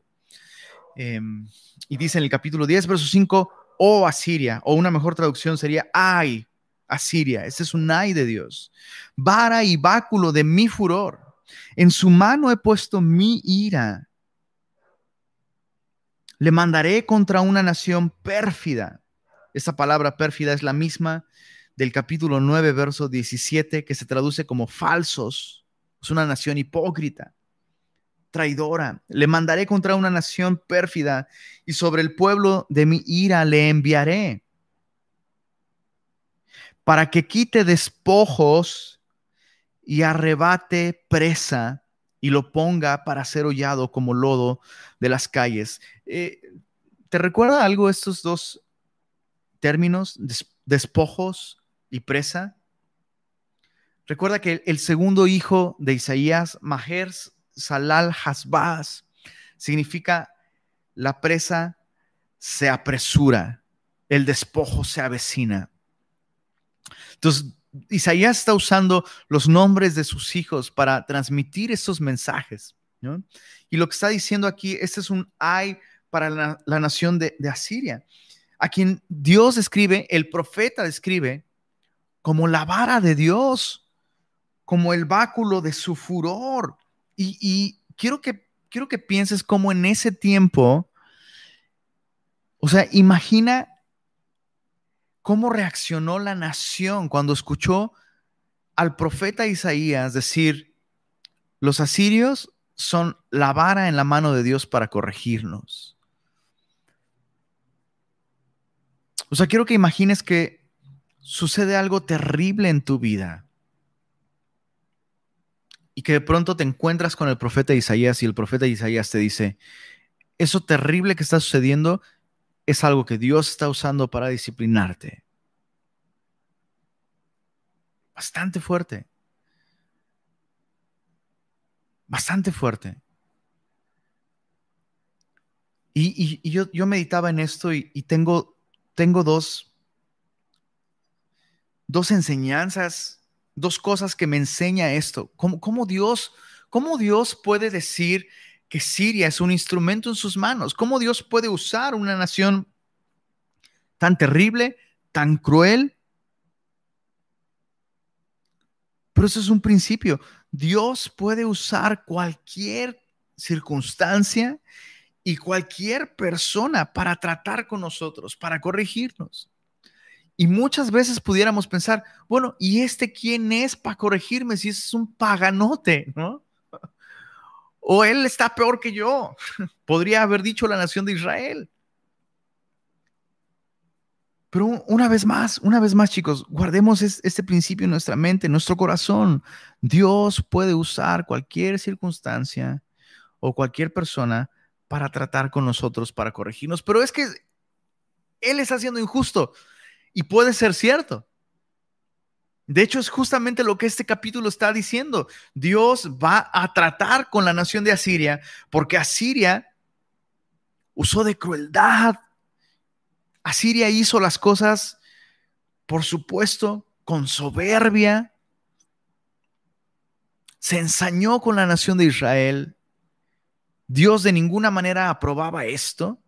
Em, y dice en el capítulo 10, verso 5, oh Asiria, o una mejor traducción sería ay, Asiria. Este es un ay de Dios. Vara y báculo de mi furor. En su mano he puesto mi ira. Le mandaré contra una nación pérfida esta palabra pérfida es la misma del capítulo 9, verso 17, que se traduce como falsos. Es una nación hipócrita, traidora. Le mandaré contra una nación pérfida y sobre el pueblo de mi ira le enviaré para que quite despojos y arrebate presa y lo ponga para ser hollado como lodo de las calles. Eh, ¿Te recuerda algo estos dos términos, despojos y presa. Recuerda que el segundo hijo de Isaías, Maher Salal Hasbaz, significa la presa se apresura, el despojo se avecina. Entonces, Isaías está usando los nombres de sus hijos para transmitir estos mensajes. Y lo que está diciendo aquí, este es un ay para la, nación de, Asiria a quien Dios escribe, el profeta describe como la vara de Dios, como el báculo de su furor. Y, quiero, que, quiero que pienses cómo en ese tiempo, o sea, imagina cómo reaccionó la nación cuando escuchó al profeta Isaías decir, los asirios son la vara en la mano de Dios para corregirnos. O sea, quiero que imagines que sucede algo terrible en tu vida y que de pronto te encuentras con el profeta Isaías y el profeta Isaías te dice, eso terrible que está sucediendo es algo que Dios está usando para disciplinarte. Bastante fuerte. Bastante fuerte. Y, yo, yo, meditaba en esto y, tengo tengo dos, dos enseñanzas, dos cosas que me enseña esto. ¿Cómo, Dios, ¿Cómo Dios puede decir que Siria es un instrumento en sus manos? ¿Cómo Dios puede usar una nación tan terrible, tan cruel? Pero eso es un principio. Dios puede usar cualquier circunstancia y cualquier persona para tratar con nosotros, para corregirnos. Y muchas veces pudiéramos pensar, bueno, ¿y este quién es para corregirme si es un paganote, no? O él está peor que yo, podría haber dicho la nación de Israel. Pero una vez más, una vez más, chicos, guardemos este principio en nuestra mente, en nuestro corazón. Dios puede usar cualquier circunstancia o cualquier persona para tratar con nosotros, para corregirnos. Pero es que Él está siendo injusto y puede ser cierto. De hecho, es justamente lo que este capítulo está diciendo. Dios va a tratar con la nación de Asiria porque Asiria usó de crueldad. Asiria hizo las cosas, por supuesto, con soberbia. Se ensañó con la nación de Israel. Dios de ninguna manera aprobaba esto.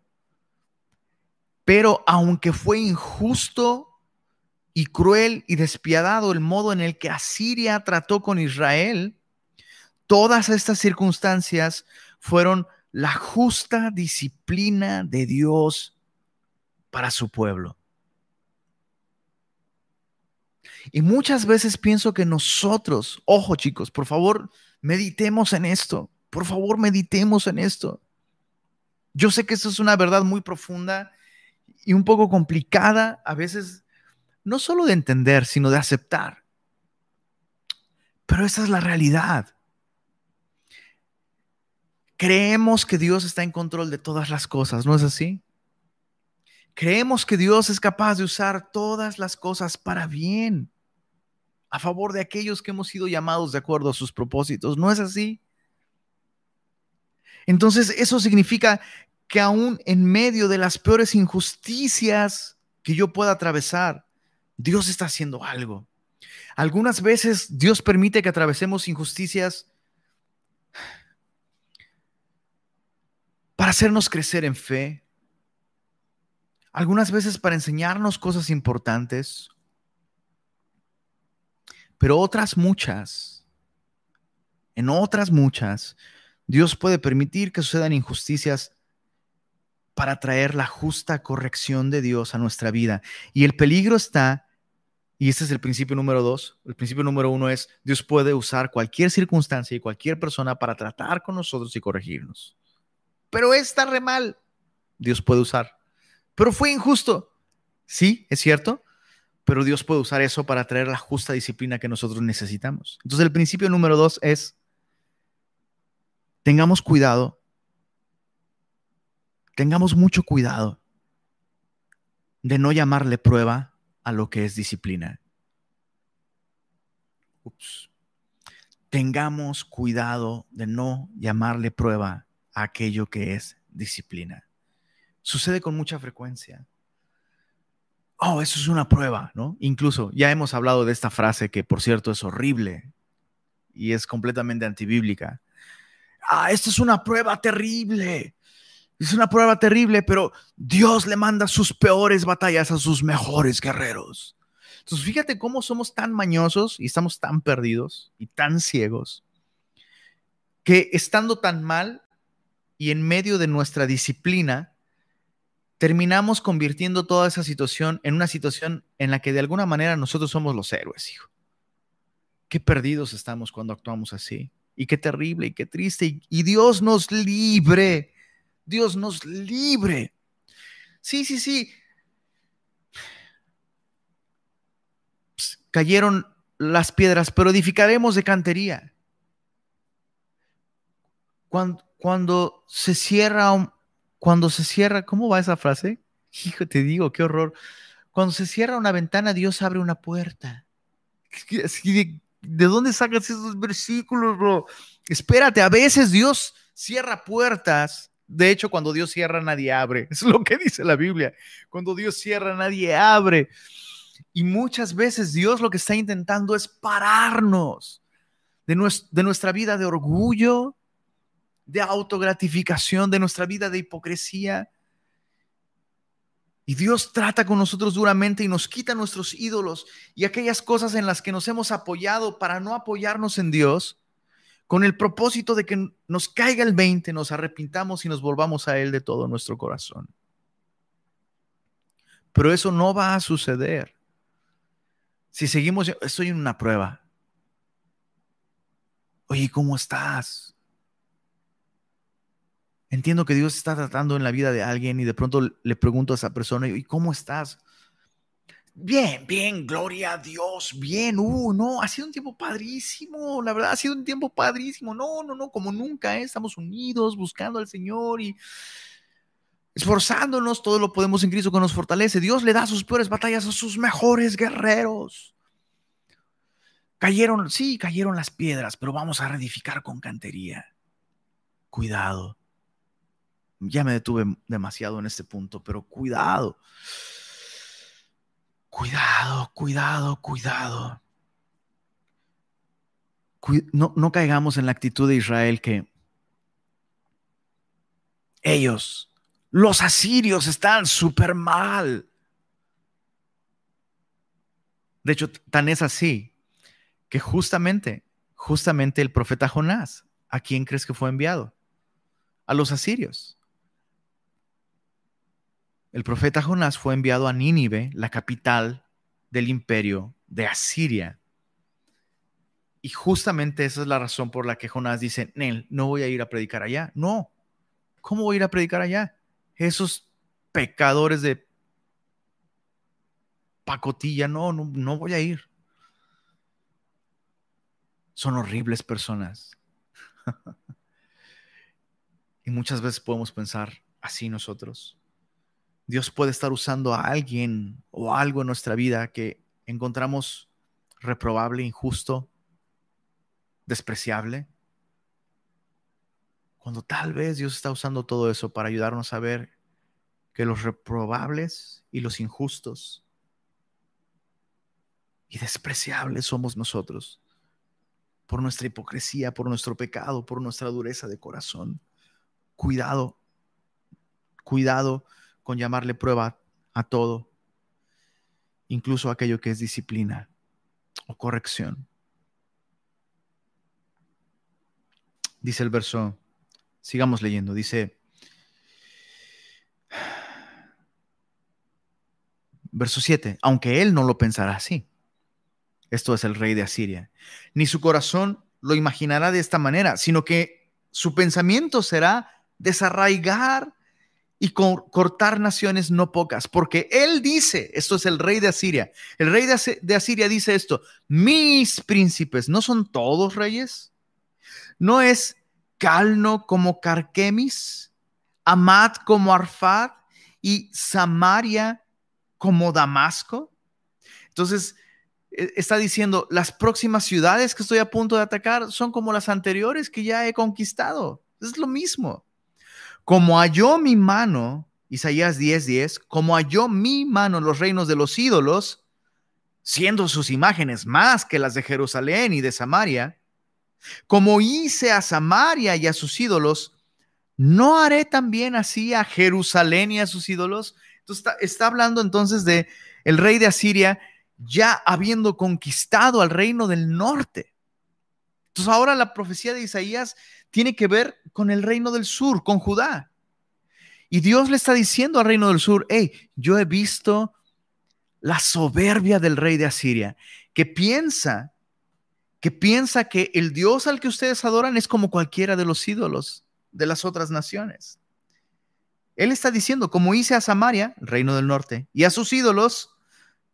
Pero aunque fue injusto y cruel y despiadado el modo en el que Asiria trató con Israel, todas estas circunstancias fueron la justa disciplina de Dios para su pueblo. Y muchas veces pienso que nosotros, ojo chicos, por favor, meditemos en esto, por favor, meditemos en esto. Yo sé que esto es una verdad muy profunda y un poco complicada a veces no solo de entender, sino de aceptar. Pero esa es la realidad. Creemos que Dios está en control de todas las cosas, ¿no es así? Creemos que Dios es capaz de usar todas las cosas para bien, a favor de aquellos que hemos sido llamados de acuerdo a sus propósitos, ¿no es así? Entonces, eso significa que aún en medio de las peores injusticias que yo pueda atravesar, Dios está haciendo algo. Algunas veces Dios permite que atravesemos injusticias para hacernos crecer en fe. Algunas veces para enseñarnos cosas importantes. Pero otras muchas, en otras muchas, Dios puede permitir que sucedan injusticias para traer la justa corrección de Dios a nuestra vida. Y el peligro está y este es el principio número dos. El principio número uno es, Dios puede usar cualquier circunstancia y cualquier persona para tratar con nosotros y corregirnos. Pero está re mal. Dios puede usar. Pero fue injusto. Sí, es cierto. Pero Dios puede usar eso para traer la justa disciplina que nosotros necesitamos. Entonces el principio número dos es, tengamos cuidado. Tengamos mucho cuidado de no llamarle prueba a lo que es disciplina. Ups. Tengamos cuidado de no llamarle prueba a aquello que es disciplina. Sucede con mucha frecuencia. Oh, eso es una prueba, ¿no? Incluso ya hemos hablado de esta frase que, por cierto, es horrible y es completamente antibíblica. Ah, esto es una prueba terrible. Es una prueba terrible, pero Dios le manda sus peores batallas a sus mejores guerreros. Entonces, fíjate cómo somos tan mañosos y estamos tan perdidos y tan ciegos que estando tan mal y en medio de nuestra disciplina, terminamos convirtiendo toda esa situación en una situación en la que de alguna manera nosotros somos los héroes, hijo. Qué perdidos estamos cuando actuamos así. Y qué terrible y qué triste. Y, y Dios nos libre Dios nos libre. Sí, sí, sí. Cayeron las piedras, pero edificaremos de cantería. Cuando, cuando se cierra, cuando se cierra, ¿cómo va esa frase? Hijo, te digo, qué horror. Cuando se cierra una ventana, Dios abre una puerta. ¿De, ¿de dónde sacas esos versículos, bro? Espérate, a veces Dios cierra puertas de hecho, cuando Dios cierra, nadie abre. Es lo que dice la Biblia. Cuando Dios cierra, nadie abre. Y muchas veces Dios lo que está intentando es pararnos de, nuestra vida de orgullo, de autogratificación, de nuestra vida de hipocresía. Y Dios trata con nosotros duramente y nos quita nuestros ídolos y aquellas cosas en las que nos hemos apoyado para no apoyarnos en Dios con el propósito de que nos caiga el 20, nos arrepintamos y nos volvamos a Él de todo nuestro corazón. Pero eso no va a suceder. Si seguimos, estoy en una prueba. Oye, ¿cómo estás? Entiendo que Dios está tratando en la vida de alguien y de pronto le pregunto a esa persona, ¿y cómo estás? Bien, bien, gloria a Dios, bien, uh, no, ha sido un tiempo padrísimo, la verdad, ha sido un tiempo padrísimo, no, no, no, como nunca, ¿eh? estamos unidos, buscando al Señor y esforzándonos, todo lo podemos en Cristo que nos fortalece. Dios le da sus peores batallas a sus mejores guerreros. Cayeron, sí, cayeron las piedras, pero vamos a reedificar con cantería. Cuidado. Ya me detuve demasiado en este punto, pero cuidado. Cuidado, cuidado, cuidado. No, no caigamos en la actitud de Israel que ellos, los asirios, están súper mal. De hecho, tan es así que justamente, justamente el profeta Jonás, ¿a quién crees que fue enviado? A los asirios. El profeta Jonás fue enviado a Nínive, la capital del imperio de Asiria. Y justamente esa es la razón por la que Jonás dice, Nel, no voy a ir a predicar allá. No, ¿cómo voy a ir a predicar allá? Esos pecadores de pacotilla, no, no, no voy a ir. Son horribles personas. y muchas veces podemos pensar así nosotros. Dios puede estar usando a alguien o algo en nuestra vida que encontramos reprobable, injusto, despreciable. Cuando tal vez Dios está usando todo eso para ayudarnos a ver que los reprobables y los injustos y despreciables somos nosotros por nuestra hipocresía, por nuestro pecado, por nuestra dureza de corazón. Cuidado, cuidado con llamarle prueba a todo, incluso aquello que es disciplina o corrección. Dice el verso, sigamos leyendo, dice, verso 7, aunque él no lo pensará así. Esto es el rey de Asiria. Ni su corazón lo imaginará de esta manera, sino que su pensamiento será desarraigar y cortar naciones no pocas, porque él dice, esto es el rey de Asiria, el rey de Asiria dice esto, mis príncipes, ¿no son todos reyes? ¿No es Calno como Carquemis, Amat como Arfad y Samaria como Damasco? Entonces, e, está diciendo, las próximas ciudades que estoy a punto de atacar son como las anteriores que ya he conquistado. Es lo mismo. Como halló mi mano, Isaías 10:10, como halló mi mano los reinos de los ídolos, siendo sus imágenes más que las de Jerusalén y de Samaria, como hice a Samaria y a sus ídolos, ¿no haré también así a Jerusalén y a sus ídolos? Entonces está, está hablando entonces de el rey de Asiria ya habiendo conquistado al reino del norte. Entonces ahora la profecía de Isaías tiene que ver con el reino del sur, con Judá. Y Dios le está diciendo al reino del sur, hey, yo he visto la soberbia del rey de Asiria, que piensa, que piensa que el Dios al que ustedes adoran es como cualquiera de los ídolos de las otras naciones. Él está diciendo, como hice a Samaria, reino del norte, y a sus ídolos,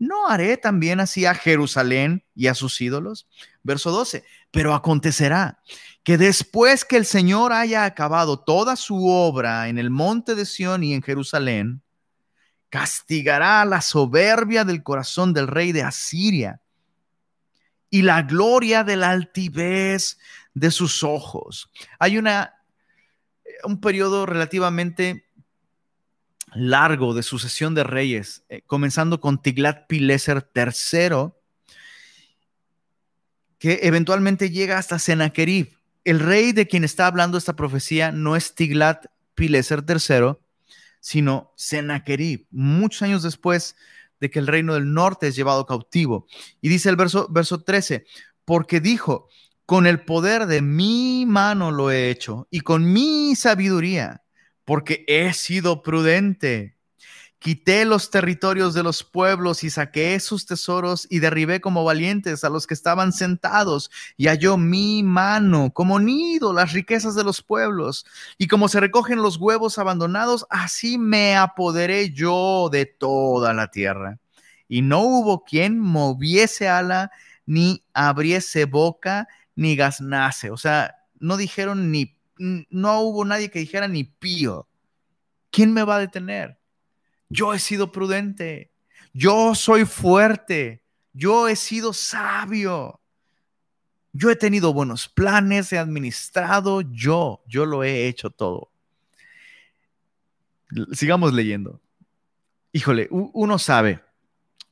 ¿no haré también así a Jerusalén y a sus ídolos? Verso 12, pero acontecerá que después que el Señor haya acabado toda su obra en el monte de Sión y en Jerusalén, castigará la soberbia del corazón del rey de Asiria y la gloria de la altivez de sus ojos. Hay una un periodo relativamente largo de sucesión de reyes, eh, comenzando con Tiglat-Pileser III, que eventualmente llega hasta Sennacherib. El rey de quien está hablando esta profecía no es Tiglat-Pileser III, sino Sennacherib, muchos años después de que el reino del norte es llevado cautivo. Y dice el verso, verso 13, porque dijo, con el poder de mi mano lo he hecho y con mi sabiduría porque he sido prudente. Quité los territorios de los pueblos y saqué sus tesoros y derribé como valientes a los que estaban sentados y halló mi mano como nido las riquezas de los pueblos y como se recogen los huevos abandonados, así me apoderé yo de toda la tierra. Y no hubo quien moviese ala, ni abriese boca, ni gaznase. O sea, no dijeron ni no hubo nadie que dijera ni pío. ¿Quién me va a detener? Yo he sido prudente. Yo soy fuerte. Yo he sido sabio. Yo he tenido buenos planes, he administrado, yo, yo lo he hecho todo. Sigamos leyendo. Híjole, uno sabe,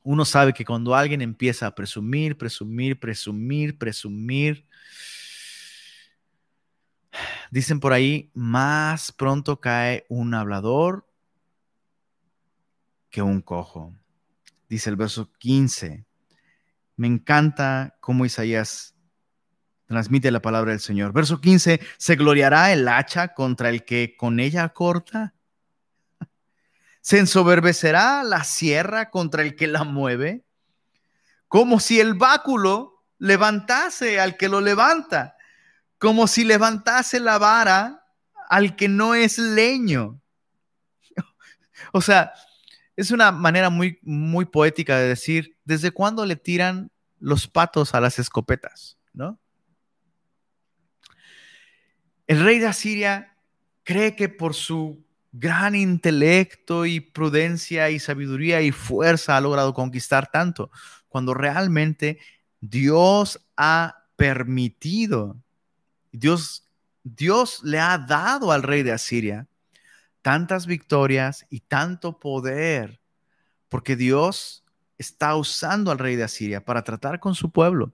uno sabe que cuando alguien empieza a presumir, presumir, presumir, presumir, dicen por ahí, más pronto cae un hablador que un cojo. Dice el verso 15. Me encanta cómo Isaías transmite la palabra del Señor. Verso 15, ¿se gloriará el hacha contra el que con ella corta? ¿Se ensoberbecerá la sierra contra el que la mueve? Como si el báculo levantase al que lo levanta, como si levantase la vara al que no es leño. O sea, es una manera muy, muy poética de decir, ¿desde cuándo le tiran los patos a las escopetas? ¿No? El rey de Asiria cree que por su gran intelecto y prudencia y sabiduría y fuerza ha logrado conquistar tanto, cuando realmente Dios ha permitido, Dios, Dios le ha dado al rey de Asiria tantas victorias y tanto poder, porque Dios está usando al rey de Asiria para tratar con su pueblo.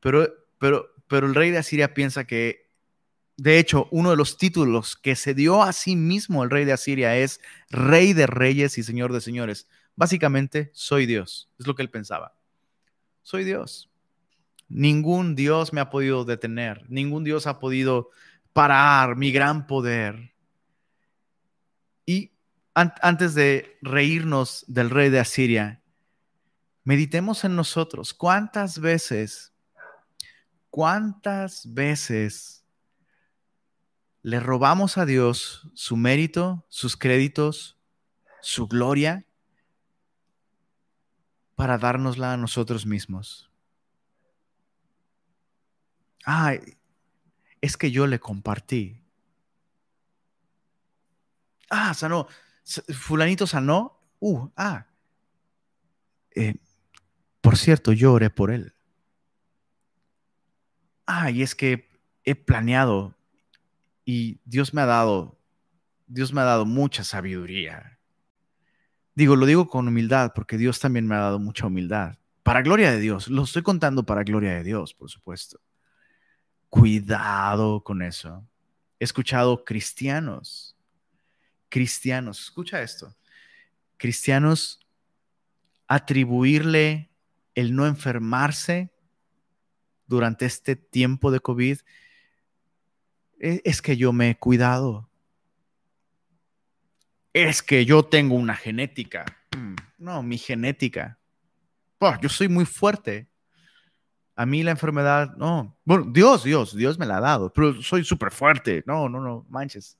Pero, pero, pero el rey de Asiria piensa que de hecho, uno de los títulos que se dio a sí mismo el rey de Asiria es Rey de Reyes y Señor de Señores. Básicamente, soy Dios. Es lo que él pensaba. Soy Dios. Ningún Dios me ha podido detener. Ningún Dios ha podido parar mi gran poder. Y antes de reírnos del rey de Asiria, meditemos en nosotros. ¿Cuántas veces, cuántas veces le robamos a Dios su mérito, sus créditos, su gloria, para dárnosla a nosotros mismos. Ay, es que yo le compartí. Ah, sanó. Fulanito sanó. Uh, ah. Eh, por cierto, yo oré por él. Ah, y es que he planeado y Dios me ha dado, Dios me ha dado mucha sabiduría. Digo, lo digo con humildad porque Dios también me ha dado mucha humildad. Para gloria de Dios, lo estoy contando para gloria de Dios, por supuesto. Cuidado con eso. He escuchado cristianos, cristianos, escucha esto, cristianos atribuirle el no enfermarse durante este tiempo de COVID e, es que yo me he cuidado. Es que yo tengo una genética. Mm, no, mi genética. yo soy muy fuerte. A mí la enfermedad, no. Bueno, Dios, Dios, Dios me la ha dado, pero soy súper fuerte. No, no, no, manches.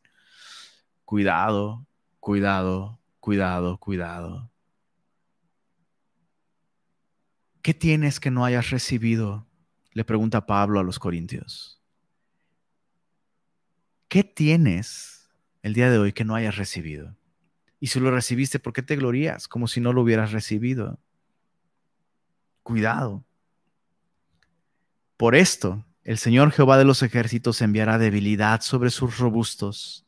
Cuidado, cuidado, cuidado, cuidado. ¿Qué tienes que no hayas recibido? Le pregunta Pablo a los Corintios. ¿Qué tienes el día de hoy que no hayas recibido? Y si lo recibiste, ¿por qué te glorías como si no lo hubieras recibido? Cuidado. Por esto, el Señor Jehová de los ejércitos enviará debilidad sobre sus robustos,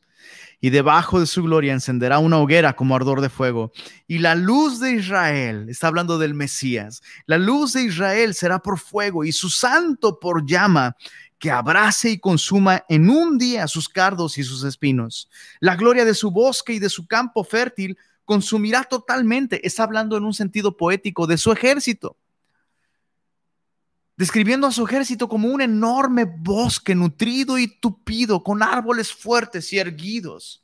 y debajo de su gloria encenderá una hoguera como ardor de fuego. Y la luz de Israel, está hablando del Mesías, la luz de Israel será por fuego y su santo por llama, que abrace y consuma en un día sus cardos y sus espinos. La gloria de su bosque y de su campo fértil consumirá totalmente. Está hablando en un sentido poético de su ejército, describiendo a su ejército como un enorme bosque nutrido y tupido, con árboles fuertes y erguidos.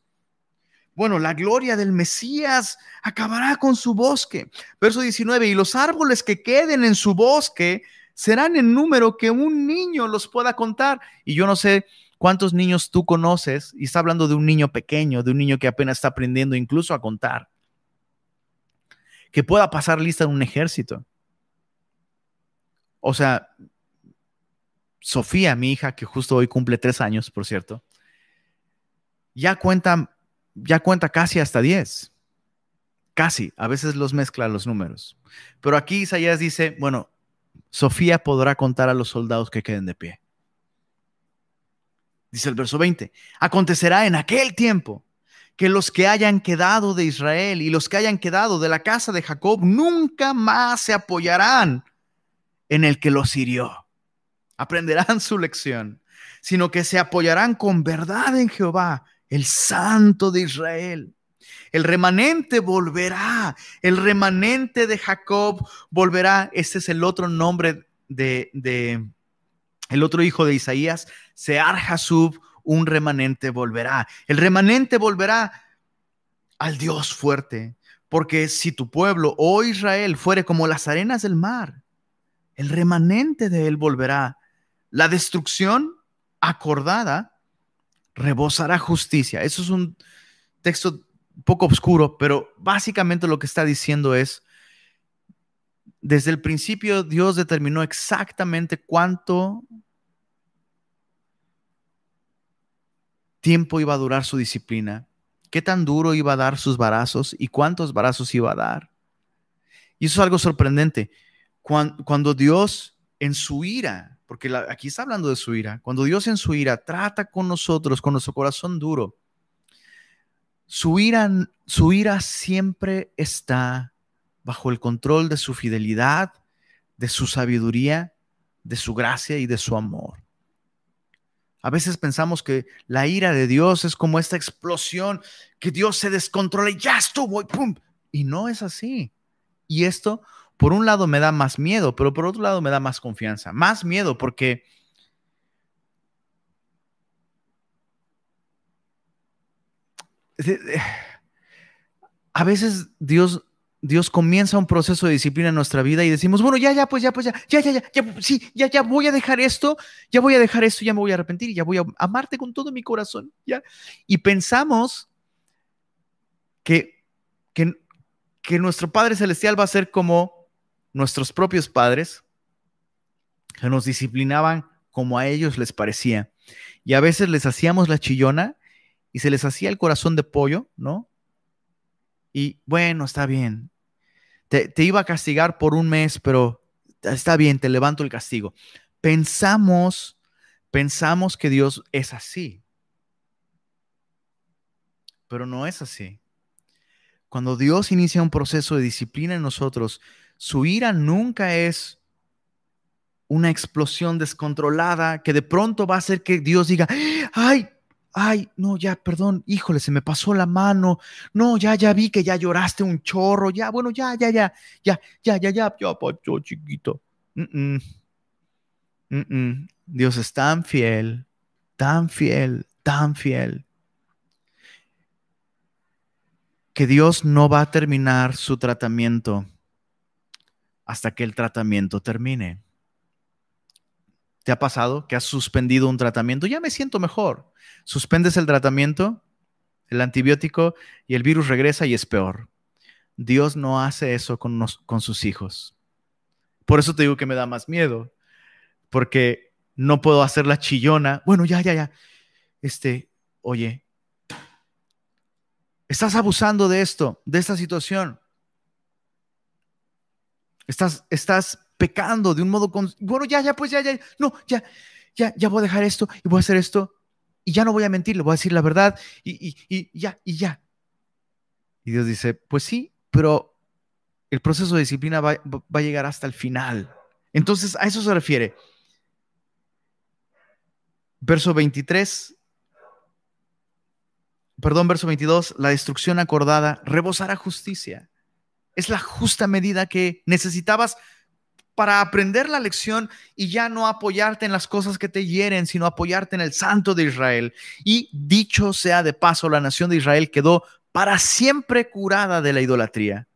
Bueno, la gloria del Mesías acabará con su bosque. Verso 19, y los árboles que queden en su bosque serán en número que un niño los pueda contar. Y yo no sé cuántos niños tú conoces, y está hablando de un niño pequeño, de un niño que apenas está aprendiendo incluso a contar, que pueda pasar lista en un ejército. O sea, Sofía, mi hija, que justo hoy cumple tres años, por cierto, ya cuenta, ya cuenta casi hasta diez. Casi, a veces los mezcla los números. Pero aquí Isaías dice, bueno, Sofía podrá contar a los soldados que queden de pie. Dice el verso 20, acontecerá en aquel tiempo que los que hayan quedado de Israel y los que hayan quedado de la casa de Jacob nunca más se apoyarán en el que los hirió. Aprenderán su lección, sino que se apoyarán con verdad en Jehová, el Santo de Israel. El remanente volverá, el remanente de Jacob volverá. Este es el otro nombre de, de el otro hijo de Isaías, Sear Hasub, un remanente volverá. El remanente volverá al Dios fuerte, porque si tu pueblo, oh Israel, fuere como las arenas del mar, el remanente de él volverá. La destrucción acordada rebosará justicia. Eso es un texto poco oscuro, pero básicamente lo que está diciendo es, desde el principio Dios determinó exactamente cuánto tiempo iba a durar su disciplina, qué tan duro iba a dar sus barazos y cuántos barazos iba a dar. Y eso es algo sorprendente. Cuando, Dios en su ira, porque aquí está hablando de su ira, cuando Dios en su ira trata con nosotros, con nuestro corazón duro, su ira, su ira siempre está bajo el control de su fidelidad, de su sabiduría, de su gracia y de su amor. A veces pensamos que la ira de Dios es como esta explosión, que Dios se descontrola y ya estuvo y pum. Y no es así. Y esto, por un lado, me da más miedo, pero por otro lado me da más confianza. Más miedo porque a veces Dios, Dios comienza un proceso de disciplina en nuestra vida y decimos, bueno, ya, ya, pues ya, pues ya, ya, ya, ya, ya, sí, ya, ya voy a dejar esto, ya voy a dejar esto, ya me voy a arrepentir y ya voy a amarte con todo mi corazón, ya. Y pensamos que, que, que nuestro Padre Celestial va a ser como nuestros propios padres, que nos disciplinaban como a ellos les parecía. Y a veces les hacíamos la chillona y se les hacía el corazón de pollo, ¿no? Y bueno, está bien. Te, iba a castigar por un mes, pero está bien, te levanto el castigo. Pensamos, pensamos que Dios es así. Pero no es así. Cuando Dios inicia un proceso de disciplina en nosotros, su ira nunca es una explosión descontrolada que de pronto va a hacer que Dios diga, ay, ay, no, ya, perdón, híjole, se me pasó la mano, no, ya, ya vi que ya lloraste un chorro, ya, bueno, ya, ya, ya, ya, ya, ya, ya, ya, pacho chiquito. Dios es tan fiel, tan fiel, tan fiel, que Dios no va a terminar su tratamiento hasta que el tratamiento termine. ¿Te ha pasado que has suspendido un tratamiento? Ya me siento mejor. Suspendes el tratamiento, el antibiótico y el virus regresa y es peor. Dios no hace eso con, con sus hijos. Por eso te digo que me da más miedo, porque no puedo hacer la chillona. Bueno, ya, ya, ya. Este, oye, estás abusando de esto, de esta situación. Estás, estás pecando de un modo, bueno, ya, ya, pues ya, ya, no, ya, ya, ya voy a dejar esto y voy a hacer esto y ya no voy a mentir, le voy a decir la verdad y, y, y ya, y ya. Y Dios dice, pues sí, pero el proceso de disciplina va, va a llegar hasta el final. Entonces, a eso se refiere. Verso 23, perdón, verso 22, la destrucción acordada rebosará justicia. Es la justa medida que necesitabas para aprender la lección y ya no apoyarte en las cosas que te hieren, sino apoyarte en el Santo de Israel. Y dicho sea de paso, la nación de Israel quedó para siempre curada de la idolatría.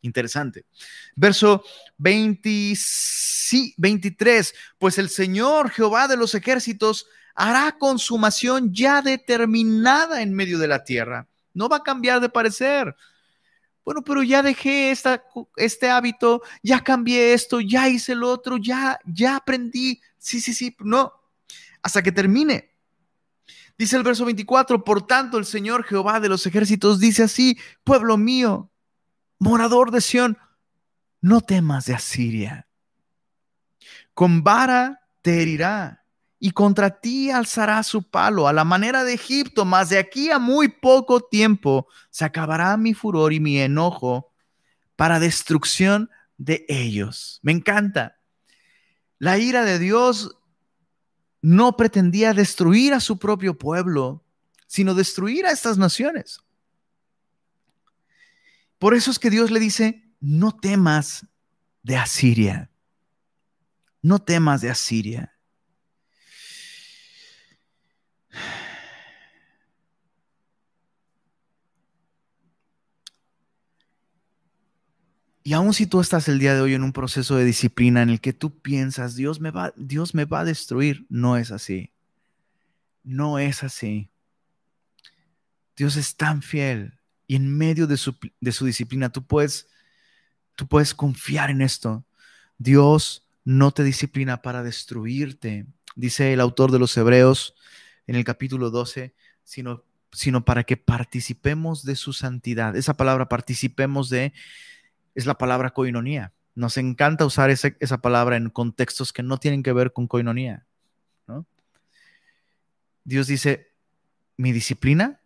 Interesante. Verso 23, pues el Señor Jehová de los ejércitos hará consumación ya determinada en medio de la tierra. No va a cambiar de parecer. Bueno, pero ya dejé esta, este hábito, ya cambié esto, ya hice el otro, ya, ya aprendí. Sí, sí, sí, no. Hasta que termine. Dice el verso 24, por tanto el Señor Jehová de los ejércitos dice así, pueblo mío, morador de Sión, no temas de Asiria, con vara te herirá y contra ti alzará su palo a la manera de Egipto, mas de aquí a muy poco tiempo se acabará mi furor y mi enojo para destrucción de ellos. Me encanta. La ira de Dios no pretendía destruir a su propio pueblo, sino destruir a estas naciones. Por eso es que Dios le dice, no temas de Asiria. No temas de Asiria. Y aun si tú estás el día de hoy en un proceso de disciplina en el que tú piensas, Dios me va, Dios me va a destruir, no es así. No es así. Dios es tan fiel y en medio de su, de su disciplina tú puedes, tú puedes confiar en esto. Dios no te disciplina para destruirte, dice el autor de los Hebreos en el capítulo 12, sino, sino para que participemos de su santidad. Esa palabra participemos de es la palabra coinonía. Nos encanta usar esa palabra en contextos que no tienen que ver con coinonía. Dios dice, mi disciplina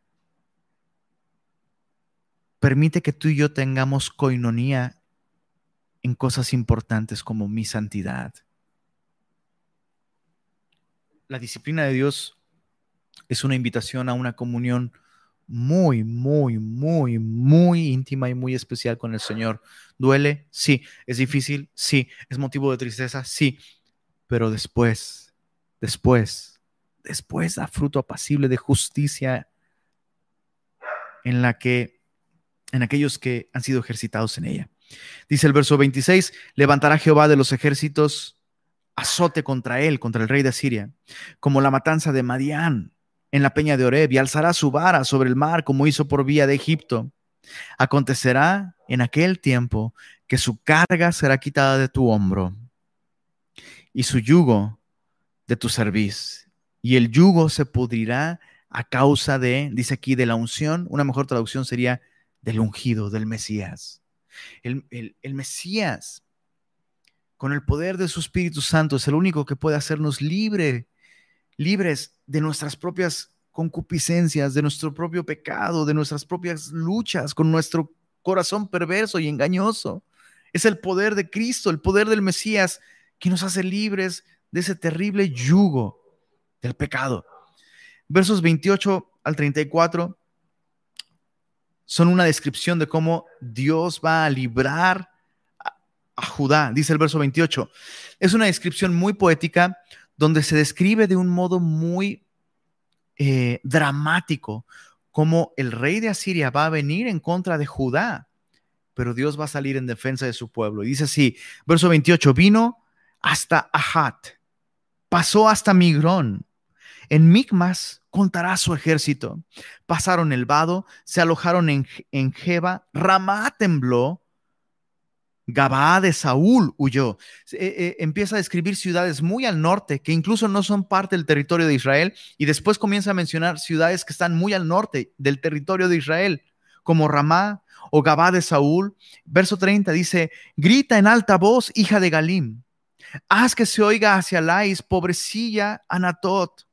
permite que tú y yo tengamos coinonía en cosas importantes como mi santidad. La disciplina de Dios es una invitación a una comunión muy, muy, muy, muy íntima y muy especial con el Señor. ¿Duele? Sí. ¿Es difícil? Sí. ¿Es motivo de tristeza? Sí. Pero después, después, después da fruto apacible de justicia en la que, en aquellos que han sido ejercitados en ella. Dice el verso 26, levantará Jehová de los ejércitos azote contra él, contra el rey de Asiria, como la matanza de Madián en la peña de Oreb y alzará su vara sobre el mar como hizo por vía de Egipto. Acontecerá en aquel tiempo que su carga será quitada de tu hombro y su yugo de tu cerviz. Y el yugo se pudrirá a causa de, dice aquí, de la unción. Una mejor traducción sería del ungido, del Mesías. El, Mesías, con el poder de su Espíritu Santo, es el único que puede hacernos libre libres de nuestras propias concupiscencias, de nuestro propio pecado, de nuestras propias luchas con nuestro corazón perverso y engañoso. Es el poder de Cristo, el poder del Mesías, que nos hace libres de ese terrible yugo del pecado. Versos 28 al 34 son una descripción de cómo Dios va a librar a, Judá, dice el verso 28. Es una descripción muy poética donde se describe de un modo muy eh, dramático cómo el rey de Asiria va a venir en contra de Judá, pero Dios va a salir en defensa de su pueblo. Y dice así, verso 28, vino hasta Ahat, pasó hasta Migrón, en Micmas contará su ejército. Pasaron el vado, se alojaron en, en Jeba, Ramá tembló, Gabaa de Saúl huyó. Eh, eh, empieza a describir ciudades muy al norte que incluso no son parte del territorio de Israel y después comienza a mencionar ciudades que están muy al norte del territorio de Israel, como Ramá o Gabá de Saúl. Verso 30 dice, grita en alta voz, hija de Galim, haz que se oiga hacia Lais, pobrecilla Anatot.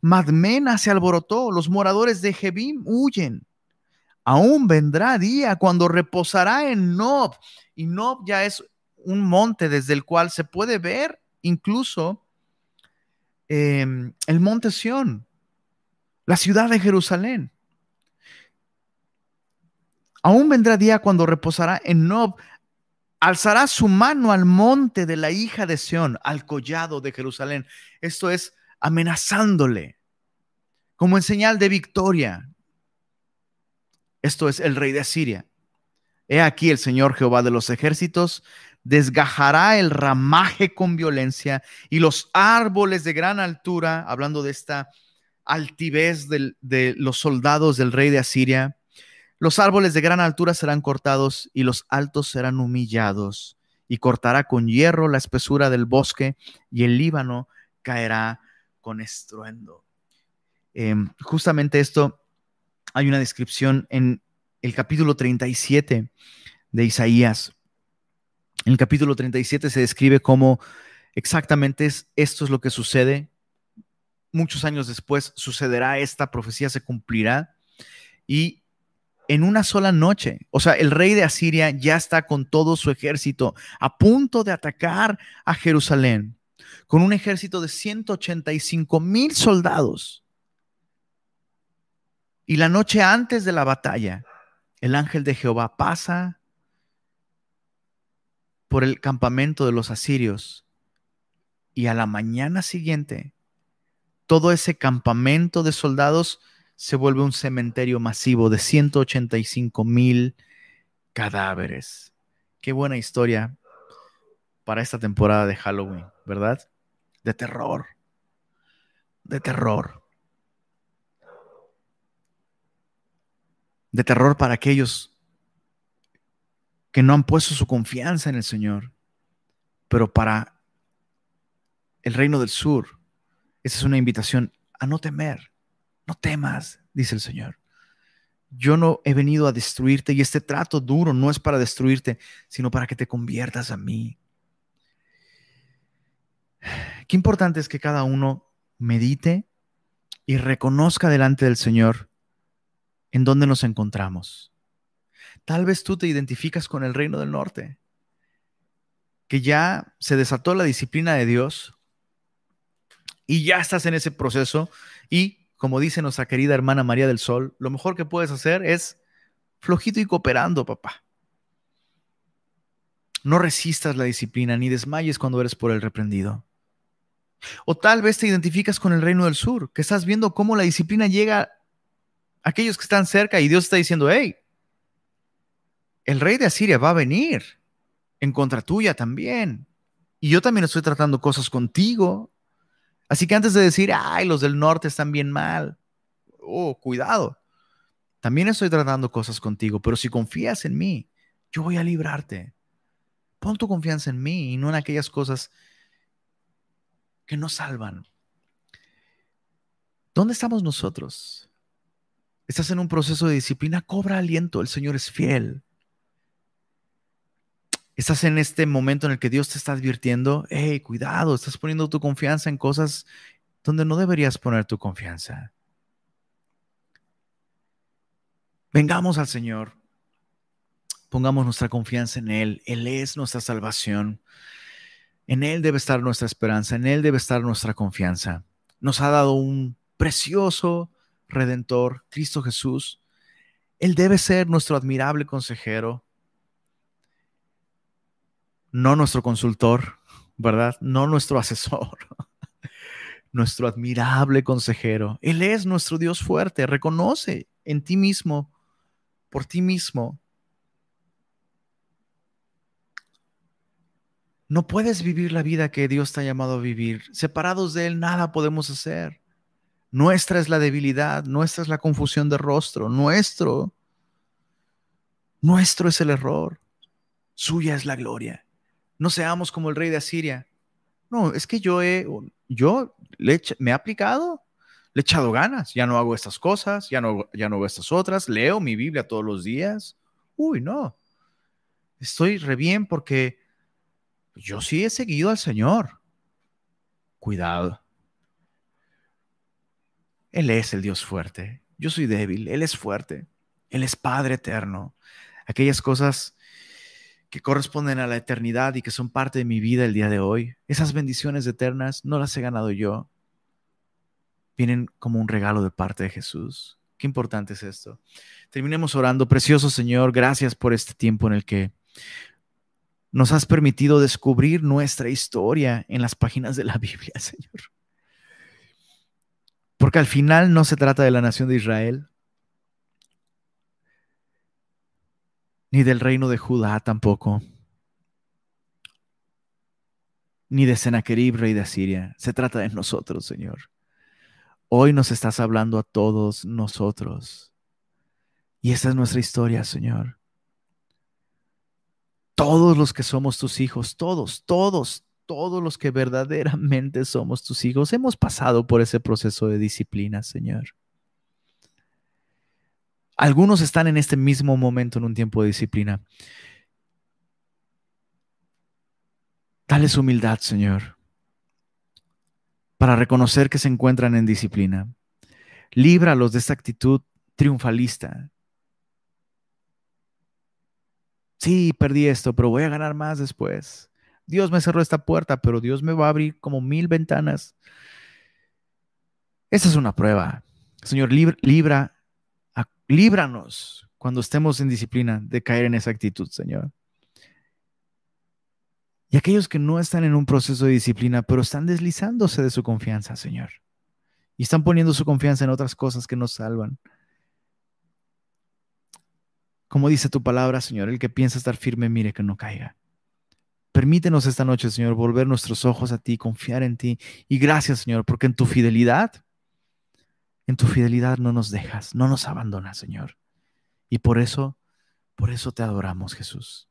Madmena se alborotó, los moradores de Jebim huyen aún vendrá día cuando reposará en Nob. Y Nob ya es un monte desde el cual se puede ver incluso em, el monte Sión, la ciudad de Jerusalén. Aún vendrá día cuando reposará en Nob, alzará su mano al monte de la hija de Sión, al collado de Jerusalén. Esto es amenazándole como en señal de victoria. Esto es el rey de Asiria. He aquí el Señor Jehová de los ejércitos desgajará el ramaje con violencia y los árboles de gran altura, hablando de esta altivez de los soldados del rey de Asiria, los árboles de gran altura serán cortados y los altos serán humillados, y cortará con hierro la espesura del bosque y el Líbano caerá con estruendo. Em, justamente esto hay una descripción en el capítulo 37 de Isaías. En el capítulo 37 se describe cómo exactamente es, esto es lo que sucede. Muchos años después sucederá esta profecía, se cumplirá. Y en una sola noche, o sea, el rey de Asiria ya está con todo su ejército a punto de atacar a Jerusalén, con un ejército de 185 mil soldados. Y la noche antes de la batalla, el ángel de Jehová pasa por el campamento de los asirios y a la mañana siguiente, todo ese campamento de soldados se vuelve un cementerio masivo de 185 mil cadáveres. Qué buena historia para esta temporada de Halloween, ¿verdad? De terror. De terror. De terror para aquellos que no han puesto su confianza en el Señor. Pero para el reino del sur, esa es una invitación a no temer no temas, dice el Señor. Yo no he venido a destruirte y este trato duro no es para destruirte, sino para que te conviertas a mí. Qué importante es que cada uno medite y reconozca delante del Señor en dónde nos encontramos. Tal vez tú te identificas con el reino del norte, que ya se desató la disciplina de Dios y ya estás en ese proceso y como dice nuestra querida hermana María del Sol, lo mejor que puedes hacer es flojito y cooperando, papá. No resistas la disciplina ni desmayes cuando eres por el reprendido. O tal vez te identificas con el reino del sur, que estás viendo cómo la disciplina llega aquellos que están cerca y Dios está diciendo, hey, el rey de Asiria va a venir en contra tuya también. Y yo también estoy tratando cosas contigo. Así que antes de decir, ay, los del norte están bien mal, oh, cuidado. También estoy tratando cosas contigo, pero si confías en mí, yo voy a librarte. Pon tu confianza en mí y no en aquellas cosas que no salvan. ¿Dónde estamos nosotros? Estás en un proceso de disciplina, cobra aliento, el Señor es fiel. Estás en este momento en el que Dios te está advirtiendo, hey, cuidado, estás poniendo tu confianza en cosas donde no deberías poner tu confianza. Vengamos al Señor, pongamos nuestra confianza en Él, Él es nuestra salvación, en Él debe estar nuestra esperanza, en Él debe estar nuestra confianza. Nos ha dado un precioso redentor, Cristo Jesús. Él debe ser nuestro admirable consejero, no nuestro consultor, ¿verdad? No nuestro asesor, nuestro admirable consejero. Él es nuestro Dios fuerte. Reconoce en ti mismo, por ti mismo. No puedes vivir la vida que Dios te ha llamado a vivir. Separados de Él, nada podemos hacer. Nuestra es la debilidad, nuestra es la confusión de rostro, nuestro, nuestro es el error, suya es la gloria no seamos como el rey de Asiria. No, es que yo he, yo me he aplicado, le he echado ganas, ya no hago estas cosas, ya no, ya no hago estas otras, leo mi Biblia todos los días. Uy, no, estoy re bien porque yo sí he seguido al Señor. Cuidado. Él es el Dios fuerte. Yo soy débil. Él es fuerte. Él es Padre eterno. Aquellas cosas que corresponden a la eternidad y que son parte de mi vida el día de hoy, esas bendiciones eternas no las he ganado yo. Vienen como un regalo de parte de Jesús. Qué importante es esto. Terminemos orando. Precioso Señor, gracias por este tiempo en el que nos has permitido descubrir nuestra historia en las páginas de la Biblia, Señor. Porque al final no se trata de la nación de Israel, ni del reino de Judá tampoco, ni de Sennacherib, rey de Asiria. Se trata de nosotros, Señor. Hoy nos estás hablando a todos nosotros. Y esa es nuestra historia, Señor. Todos los que somos tus hijos, todos, todos, todos los que verdaderamente somos tus hijos, hemos pasado por ese proceso de disciplina, Señor. Algunos están en este mismo momento en un tiempo de disciplina. Dales humildad, Señor. para reconocer que se encuentran en disciplina. Líbralos de esta actitud triunfalista. Sí, perdí esto, pero voy a ganar más después. Dios me cerró esta puerta, pero Dios me va a abrir como mil ventanas. Esa es una prueba. Señor, libra, líbranos cuando estemos en disciplina de caer en esa actitud, Señor. Y aquellos que no están en un proceso de disciplina, pero están deslizándose de su confianza, Señor. Y están poniendo su confianza en otras cosas que nos salvan. Como dice tu palabra, Señor, el que piensa estar firme, mire que no caiga. Permítenos esta noche, Señor, volver nuestros ojos a ti, confiar en ti. Y gracias, Señor, porque en tu fidelidad, en tu fidelidad no nos dejas, no nos abandonas, Señor. Y por eso, por eso te adoramos, Jesús.